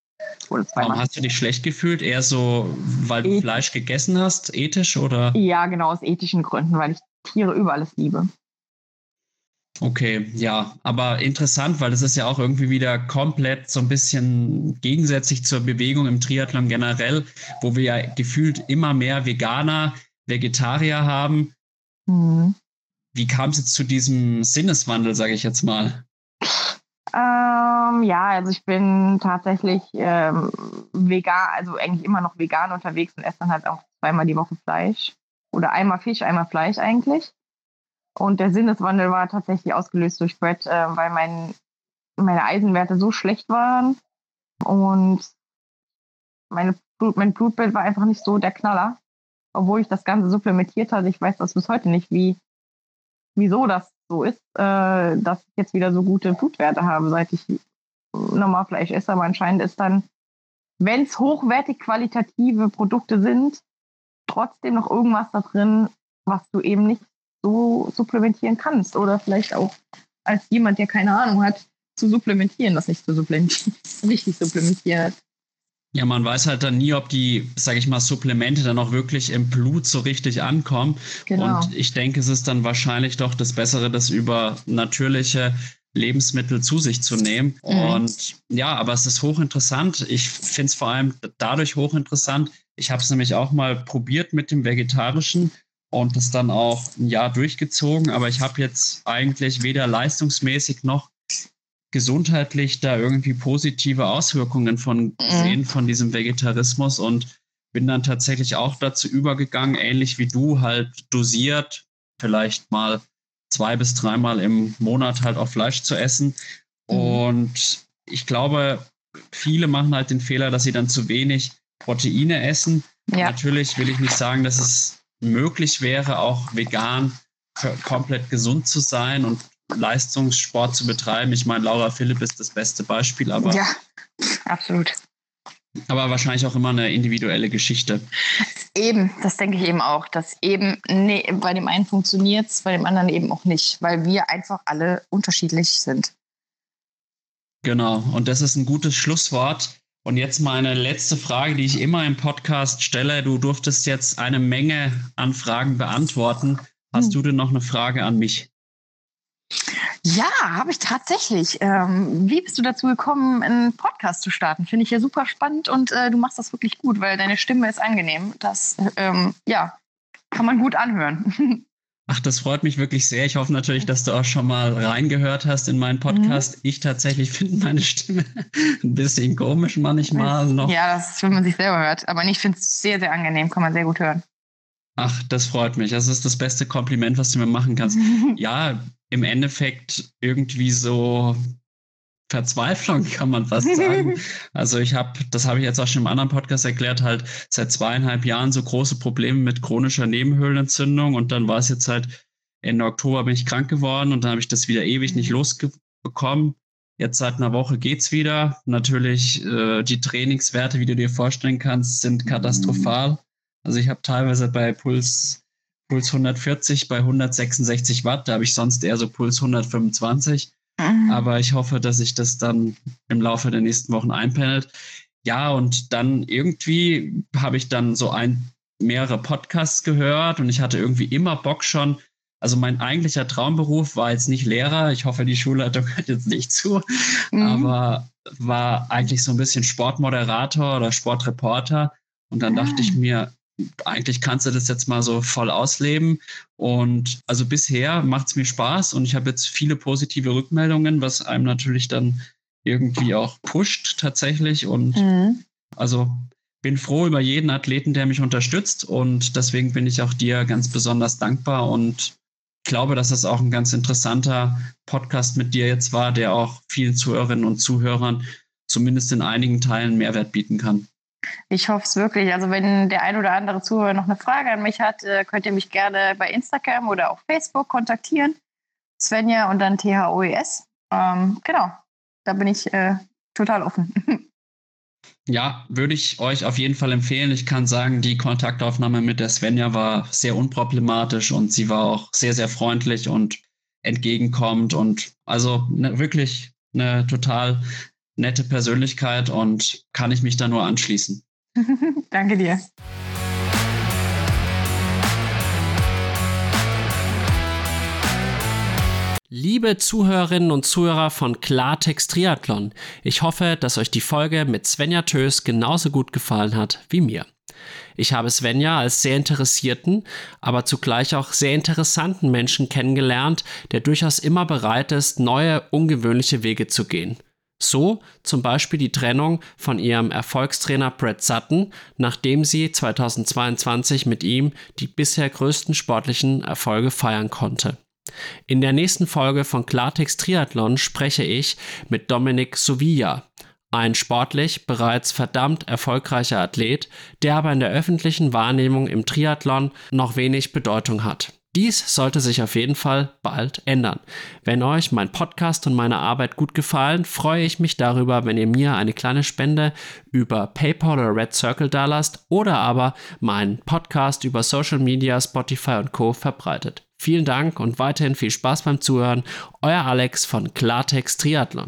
S1: Warum hast du dich schlecht gefühlt? Eher so, weil du Fleisch gegessen hast, ethisch oder?
S2: Ja, genau, aus ethischen Gründen, weil ich Tiere über alles liebe.
S1: Okay, ja, aber interessant, weil das ist ja auch irgendwie wieder komplett so ein bisschen gegensätzlich zur Bewegung im Triathlon generell, wo wir ja gefühlt immer mehr Veganer, Vegetarier haben. Mhm. Wie kam es jetzt zu diesem Sinneswandel, sage ich jetzt mal?
S2: Ähm, ja, also ich bin tatsächlich ähm, vegan, also eigentlich immer noch vegan unterwegs und esse dann halt auch zweimal die Woche Fleisch. Oder einmal Fisch, einmal Fleisch eigentlich. Und der Sinneswandel war tatsächlich ausgelöst durch Brett, äh, weil mein, meine Eisenwerte so schlecht waren und meine Blut, mein Blutbild war einfach nicht so der Knaller, obwohl ich das Ganze supplementiert hatte. Ich weiß das bis heute nicht, wie, wieso das so ist, äh, dass ich jetzt wieder so gute Blutwerte habe, seit ich normal Fleisch esse. Aber anscheinend ist dann, wenn es hochwertig qualitative Produkte sind, trotzdem noch irgendwas da drin, was du eben nicht so supplementieren kannst oder vielleicht auch als jemand, der keine Ahnung hat, zu supplementieren, das nicht zu supplementieren, richtig supplementieren.
S1: Ja, man weiß halt dann nie, ob die, sage ich mal, Supplemente dann auch wirklich im Blut so richtig ankommen. Genau. Und ich denke, es ist dann wahrscheinlich doch das Bessere, das über natürliche Lebensmittel zu sich zu nehmen. Mhm. Und ja, aber es ist hochinteressant. Ich finde es vor allem dadurch hochinteressant. Ich habe es nämlich auch mal probiert mit dem Vegetarischen und das dann auch ein Jahr durchgezogen. Aber ich habe jetzt eigentlich weder leistungsmäßig noch gesundheitlich da irgendwie positive Auswirkungen von mhm. gesehen, mhm. von diesem Vegetarismus und bin dann tatsächlich auch dazu übergegangen, ähnlich wie du, halt dosiert, vielleicht mal zwei bis dreimal im Monat halt auch Fleisch zu essen. Mhm. Und ich glaube, viele machen halt den Fehler, dass sie dann zu wenig Proteine essen. Ja. Natürlich will ich nicht sagen, dass es möglich wäre, auch vegan komplett gesund zu sein und Leistungssport zu betreiben. Ich meine, Laura Philipp ist das beste Beispiel, aber.
S2: Ja, absolut.
S1: Aber wahrscheinlich auch immer eine individuelle Geschichte.
S2: Eben, das denke ich eben auch, dass eben nee, bei dem einen funktioniert es, bei dem anderen eben auch nicht, weil wir einfach alle unterschiedlich sind.
S1: Genau, und das ist ein gutes Schlusswort. Und jetzt meine letzte Frage, die ich immer im Podcast stelle. Du durftest jetzt eine Menge an Fragen beantworten. Hast hm. du denn noch eine Frage an mich?
S2: Ja, habe ich tatsächlich. Ähm, wie bist du dazu gekommen, einen Podcast zu starten? Finde ich ja super spannend und äh, du machst das wirklich gut, weil deine Stimme ist angenehm. Das ähm, ja, kann man gut anhören.
S1: Ach, das freut mich wirklich sehr. Ich hoffe natürlich, dass du auch schon mal reingehört hast in meinen Podcast. Mhm. Ich tatsächlich finde meine Stimme ein bisschen komisch manchmal noch.
S2: Ja, das ist, wenn man sich selber hört. Aber ich finde es sehr, sehr angenehm. Kann man sehr gut hören.
S1: Ach, das freut mich. Das ist das beste Kompliment, was du mir machen kannst. ja, im Endeffekt irgendwie so Verzweiflung, kann man fast sagen. also ich habe, das habe ich jetzt auch schon im anderen Podcast erklärt, halt seit zweieinhalb Jahren so große Probleme mit chronischer Nebenhöhlenentzündung und dann war es jetzt halt Ende Oktober bin ich krank geworden und dann habe ich das wieder ewig nicht losbekommen. Jetzt seit einer Woche geht's wieder. Natürlich äh, die Trainingswerte, wie du dir vorstellen kannst, sind katastrophal. Also ich habe teilweise bei Puls Puls 140 bei 166 Watt, da habe ich sonst eher so Puls 125. Mhm. Aber ich hoffe, dass sich das dann im Laufe der nächsten Wochen einpendelt. Ja, und dann irgendwie habe ich dann so ein, mehrere Podcasts gehört und ich hatte irgendwie immer Bock schon. Also mein eigentlicher Traumberuf war jetzt nicht Lehrer. Ich hoffe, die Schulleitung hört jetzt nicht zu. Mhm. Aber war eigentlich so ein bisschen Sportmoderator oder Sportreporter. Und dann ah. dachte ich mir, eigentlich kannst du das jetzt mal so voll ausleben. Und also bisher macht es mir Spaß und ich habe jetzt viele positive Rückmeldungen, was einem natürlich dann irgendwie auch pusht tatsächlich. Und mhm. also bin froh über jeden Athleten, der mich unterstützt. Und deswegen bin ich auch dir ganz besonders dankbar und glaube, dass es auch ein ganz interessanter Podcast mit dir jetzt war, der auch vielen Zuhörerinnen und Zuhörern zumindest in einigen Teilen Mehrwert bieten kann.
S2: Ich hoffe es wirklich. Also wenn der ein oder andere Zuhörer noch eine Frage an mich hat, äh, könnt ihr mich gerne bei Instagram oder auf Facebook kontaktieren. Svenja und dann THOES. Ähm, genau, da bin ich äh, total offen.
S1: Ja, würde ich euch auf jeden Fall empfehlen. Ich kann sagen, die Kontaktaufnahme mit der Svenja war sehr unproblematisch und sie war auch sehr, sehr freundlich und entgegenkommend und also ne, wirklich eine total nette Persönlichkeit und kann ich mich da nur anschließen.
S2: Danke dir.
S4: Liebe Zuhörerinnen und Zuhörer von Klartext Triathlon, ich hoffe, dass euch die Folge mit Svenja Tös genauso gut gefallen hat wie mir. Ich habe Svenja als sehr interessierten, aber zugleich auch sehr interessanten Menschen kennengelernt, der durchaus immer bereit ist, neue, ungewöhnliche Wege zu gehen. So zum Beispiel die Trennung von ihrem Erfolgstrainer Brett Sutton, nachdem sie 2022 mit ihm die bisher größten sportlichen Erfolge feiern konnte. In der nächsten Folge von Klartext Triathlon spreche ich mit Dominik Sovilla, ein sportlich bereits verdammt erfolgreicher Athlet, der aber in der öffentlichen Wahrnehmung im Triathlon noch wenig Bedeutung hat. Dies sollte sich auf jeden Fall bald ändern. Wenn euch mein Podcast und meine Arbeit gut gefallen, freue ich mich darüber, wenn ihr mir eine kleine Spende über PayPal oder Red Circle dalasst oder aber meinen Podcast über Social Media, Spotify und Co. verbreitet. Vielen Dank und weiterhin viel Spaß beim Zuhören. Euer Alex von Klartext Triathlon.